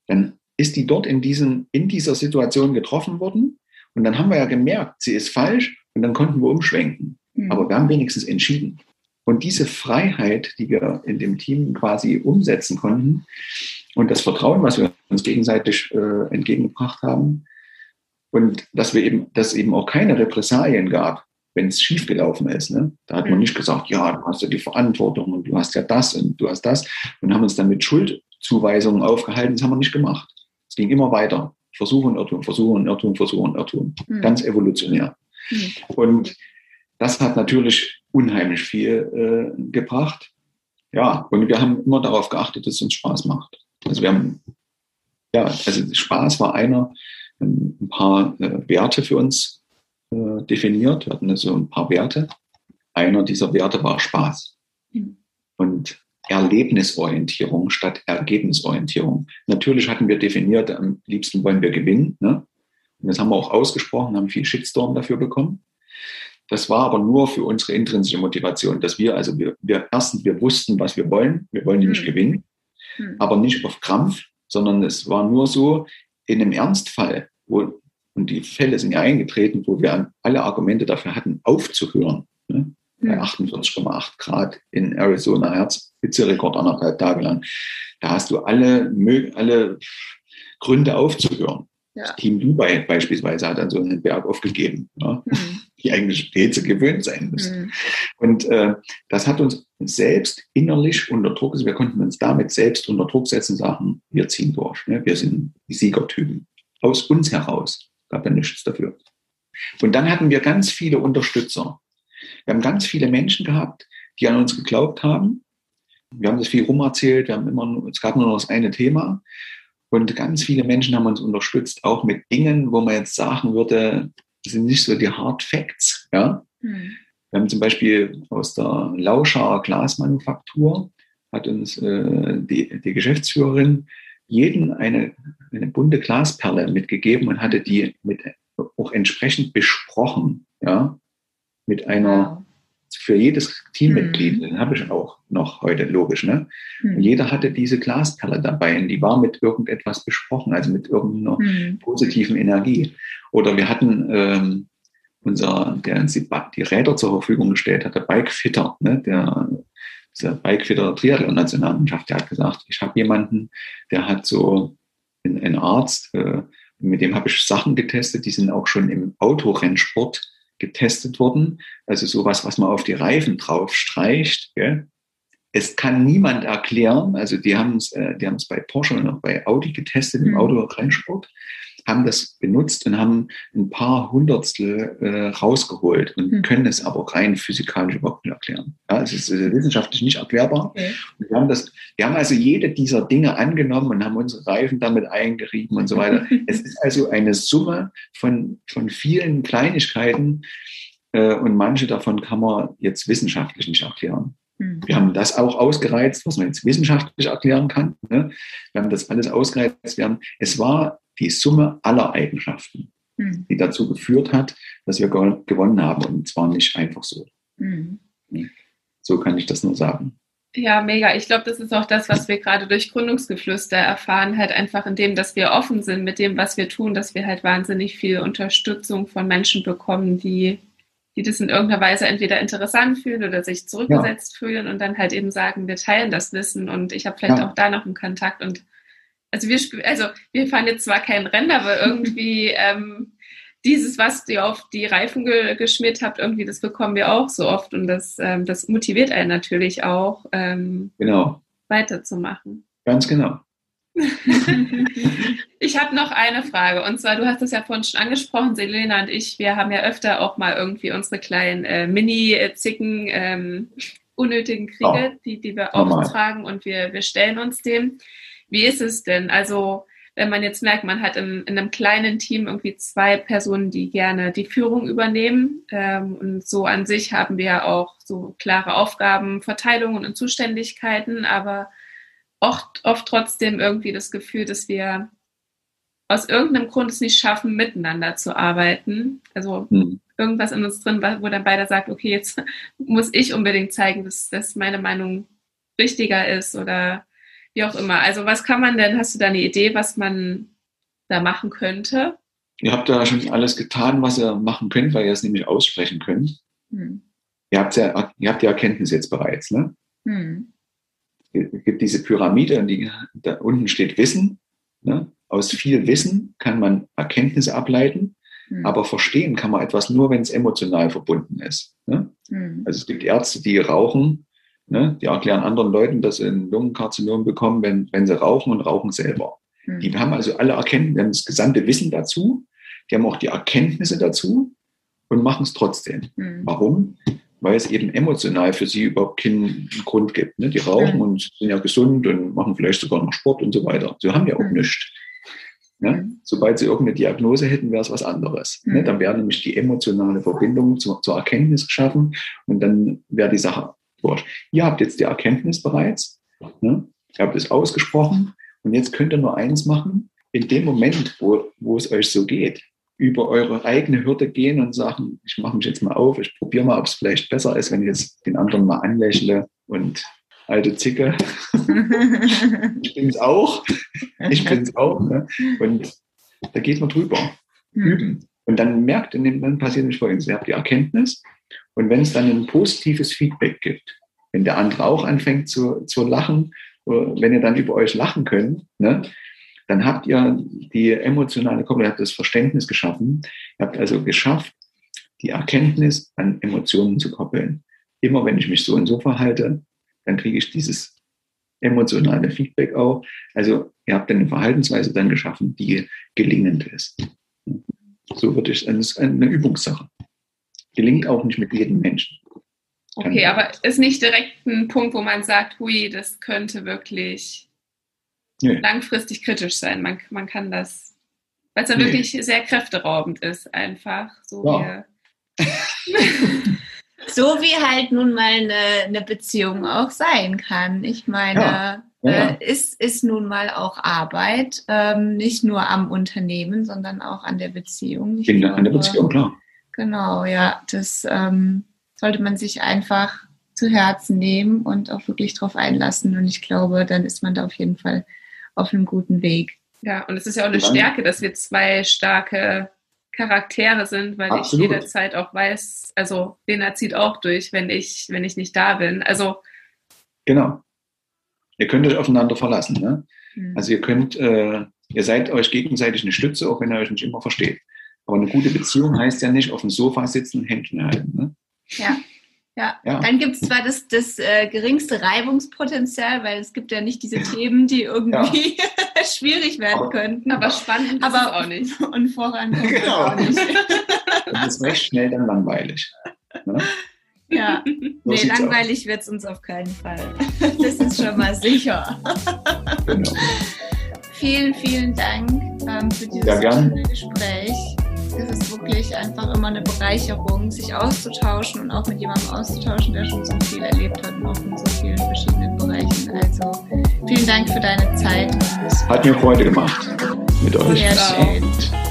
dann ist die dort in, diesen, in dieser Situation getroffen worden. Und dann haben wir ja gemerkt, sie ist falsch und dann konnten wir umschwenken. Hm. Aber wir haben wenigstens entschieden. Und diese Freiheit, die wir in dem Team quasi umsetzen konnten und das Vertrauen, was wir uns gegenseitig äh, entgegengebracht haben, und dass wir eben, dass eben auch keine Repressalien gab, wenn es schiefgelaufen ist. Ne? Da hat man mhm. nicht gesagt, ja, du hast ja die Verantwortung und du hast ja das und du hast das und haben uns dann mit Schuldzuweisungen aufgehalten. Das haben wir nicht gemacht. Es ging immer weiter. Versuche und Irrtum, Versuche und Irrtum, Versuche und Irrtum. Mhm. Ganz evolutionär. Mhm. Und das hat natürlich unheimlich viel äh, gebracht. Ja, und wir haben immer darauf geachtet, dass es uns Spaß macht. Also wir haben, ja, also Spaß war einer ein paar äh, Werte für uns äh, definiert. Wir hatten also ein paar Werte. Einer dieser Werte war Spaß. Mhm. Und Erlebnisorientierung statt Ergebnisorientierung. Natürlich hatten wir definiert, am liebsten wollen wir gewinnen. Ne? Und das haben wir auch ausgesprochen, haben viel Shitstorm dafür bekommen. Das war aber nur für unsere intrinsische Motivation, dass wir, also wir, wir erstens, wir wussten, was wir wollen. Wir wollen nämlich mhm. gewinnen, mhm. aber nicht auf Krampf, sondern es war nur so, in einem Ernstfall wo, und die Fälle sind ja eingetreten, wo wir alle Argumente dafür hatten, aufzuhören. Ne? Bei 48,8 Grad in Arizona, Herzhitzerekord anderthalb Tage lang. Da hast du alle, alle Gründe aufzuhören. Ja. Das Team Dubai beispielsweise hat dann so einen Berg aufgegeben, ne? mhm. die eigentlich Hitze gewöhnt sein müssen. Mhm. Und äh, das hat uns selbst innerlich unter Druck, also wir konnten uns damit selbst unter Druck setzen, sagen, wir ziehen durch, ne? wir sind die Siegertypen aus uns heraus. Gab ja nichts dafür. Und dann hatten wir ganz viele Unterstützer. Wir haben ganz viele Menschen gehabt, die an uns geglaubt haben. Wir haben das viel rumerzählt. Wir haben immer, es gab nur noch das eine Thema. Und ganz viele Menschen haben uns unterstützt, auch mit Dingen, wo man jetzt sagen würde, das sind nicht so die Hard Facts. Ja? Hm. Wir haben zum Beispiel aus der Lauscher Glasmanufaktur hat uns äh, die, die Geschäftsführerin jeden eine, eine bunte Glasperle mitgegeben und hatte die mit auch entsprechend besprochen, ja, mit einer für jedes Teammitglied, mhm. den habe ich auch noch heute, logisch, ne? Mhm. jeder hatte diese Glasperle dabei und die war mit irgendetwas besprochen, also mit irgendeiner mhm. positiven Energie. Oder wir hatten ähm, unser, der uns die, die Räder zur Verfügung gestellt hat, der Bikefitter, ne? der, der Bikefitter Triathlon-Nationalmannschaft, der hat gesagt, ich habe jemanden, der hat so einen Arzt, äh, mit dem habe ich Sachen getestet, die sind auch schon im Autorennsport getestet worden. Also sowas, was man auf die Reifen drauf streicht. Gell? Es kann niemand erklären, also die haben es äh, die haben es bei Porsche und auch bei Audi getestet im mhm. Autorennsport haben das benutzt und haben ein paar Hundertstel äh, rausgeholt und mhm. können es aber rein physikalisch überhaupt nicht erklären. Ja, es ist äh, wissenschaftlich nicht erklärbar. Okay. Wir, haben das, wir haben also jede dieser Dinge angenommen und haben unsere Reifen damit eingerieben und so weiter. es ist also eine Summe von, von vielen Kleinigkeiten äh, und manche davon kann man jetzt wissenschaftlich nicht erklären. Mhm. Wir haben das auch ausgereizt, was man jetzt wissenschaftlich erklären kann. Ne? Wir haben das alles ausgereizt. Wir haben, es war die Summe aller Eigenschaften, mhm. die dazu geführt hat, dass wir gewonnen haben. Und zwar nicht einfach so. Mhm. So kann ich das nur sagen. Ja, mega. Ich glaube, das ist auch das, was wir gerade durch Gründungsgeflüster erfahren, halt einfach in dem, dass wir offen sind mit dem, was wir tun, dass wir halt wahnsinnig viel Unterstützung von Menschen bekommen, die, die das in irgendeiner Weise entweder interessant fühlen oder sich zurückgesetzt ja. fühlen und dann halt eben sagen, wir teilen das Wissen und ich habe vielleicht ja. auch da noch einen Kontakt und also wir, also wir fahren jetzt zwar kein Rennen, aber irgendwie ähm, dieses, was ihr auf die Reifen ge geschmiert habt, irgendwie, das bekommen wir auch so oft und das, ähm, das motiviert einen natürlich auch, ähm, genau. weiterzumachen. Ganz genau. ich habe noch eine Frage und zwar, du hast es ja vorhin schon angesprochen, Selena und ich, wir haben ja öfter auch mal irgendwie unsere kleinen äh, Mini-Zicken, ähm, unnötigen Kriege, oh. die, die wir auftragen und wir, wir stellen uns dem. Wie ist es denn? Also, wenn man jetzt merkt, man hat in, in einem kleinen Team irgendwie zwei Personen, die gerne die Führung übernehmen. Ähm, und so an sich haben wir auch so klare Aufgabenverteilungen und Zuständigkeiten, aber oft, oft trotzdem irgendwie das Gefühl, dass wir aus irgendeinem Grund es nicht schaffen, miteinander zu arbeiten. Also mhm. irgendwas in uns drin, wo dann beide sagt, okay, jetzt muss ich unbedingt zeigen, dass, dass meine Meinung richtiger ist oder wie auch immer. Also was kann man denn, hast du da eine Idee, was man da machen könnte? Ihr habt da schon alles getan, was ihr machen könnt, weil ihr es nämlich aussprechen könnt. Hm. Ihr, habt ja, ihr habt die Erkenntnis jetzt bereits. Ne? Hm. Es gibt diese Pyramide und die, da unten steht Wissen. Ne? Aus viel Wissen kann man Erkenntnisse ableiten, hm. aber verstehen kann man etwas nur, wenn es emotional verbunden ist. Ne? Hm. Also es gibt Ärzte, die rauchen Ne? Die erklären anderen Leuten, dass sie ein Lungenkarzinom bekommen, wenn, wenn sie rauchen und rauchen selber. Mhm. Die haben also alle Erkenntnisse, die haben das gesamte Wissen dazu, die haben auch die Erkenntnisse dazu und machen es trotzdem. Mhm. Warum? Weil es eben emotional für sie überhaupt keinen Grund gibt. Ne? Die rauchen mhm. und sind ja gesund und machen vielleicht sogar noch Sport und so weiter. Sie haben ja auch hm. nichts. Ne? Hm. Sobald sie irgendeine Diagnose hätten, wäre es was anderes. Ne? Hm. Dann wäre nämlich die emotionale Verbindung zur, zur Erkenntnis geschaffen und dann wäre die Sache Wurscht. Ihr habt jetzt die Erkenntnis bereits, ne? ihr habt es ausgesprochen und jetzt könnt ihr nur eins machen, in dem Moment, wo, wo es euch so geht, über eure eigene Hürde gehen und sagen, ich mache mich jetzt mal auf, ich probiere mal, ob es vielleicht besser ist, wenn ich jetzt den anderen mal anlächle und alte Zicke. ich bin es auch. Ich bin es auch. Ne? Und da geht man drüber. Hm. Üben. Und dann merkt, dann passiert nicht folgendes. Ihr habt die Erkenntnis, und wenn es dann ein positives Feedback gibt, wenn der andere auch anfängt zu, zu lachen, äh, wenn ihr dann über euch lachen könnt, ne, dann habt ihr die emotionale Kopplung, ihr habt das Verständnis geschaffen, ihr habt also geschafft, die Erkenntnis an Emotionen zu koppeln. Immer wenn ich mich so und so verhalte, dann kriege ich dieses emotionale Feedback auch. Also ihr habt eine Verhaltensweise dann geschaffen, die gelingend ist. So würde ich, das ist eine Übungssache. Gelingt auch nicht mit jedem Menschen. Okay, aber ist nicht direkt ein Punkt, wo man sagt, hui, das könnte wirklich nee. langfristig kritisch sein. Man, man kann das, weil es dann nee. wirklich sehr kräfteraubend ist, einfach. So, ja. so wie halt nun mal eine, eine Beziehung auch sein kann. Ich meine, ja. Ja. Äh, ist, ist nun mal auch Arbeit, ähm, nicht nur am Unternehmen, sondern auch an der Beziehung. Ich an der Beziehung, klar. Genau, ja, das, ähm, sollte man sich einfach zu Herzen nehmen und auch wirklich drauf einlassen. Und ich glaube, dann ist man da auf jeden Fall auf einem guten Weg. Ja, und es ist ja auch eine Stärke, dass wir zwei starke Charaktere sind, weil Absolut. ich jederzeit auch weiß, also Lena zieht auch durch, wenn ich, wenn ich nicht da bin. Also genau. Ihr könnt euch aufeinander verlassen. Ne? Mhm. Also ihr könnt, äh, ihr seid euch gegenseitig eine Stütze, auch wenn ihr euch nicht immer versteht. Aber eine gute Beziehung heißt ja nicht auf dem Sofa sitzen und Händchen halten. Ne? Ja. Ja. ja. dann gibt es zwar das, das äh, geringste Reibungspotenzial, weil es gibt ja nicht diese Themen, die irgendwie ja. schwierig werden aber, könnten. Aber spannend aber, ist es auch nicht. Und voran genau. auch nicht. das ist recht schnell dann langweilig. Ne? Ja, so nee, langweilig wird es uns auf keinen Fall. Das ist schon mal sicher. Genau. Vielen, vielen Dank ähm, für dieses ja, schöne Gespräch es ist wirklich einfach immer eine Bereicherung, sich auszutauschen und auch mit jemandem auszutauschen, der schon so viel erlebt hat und auch in so vielen verschiedenen Bereichen. Also vielen Dank für deine Zeit. Hat mir Freude gemacht mit euch. Sehr schön.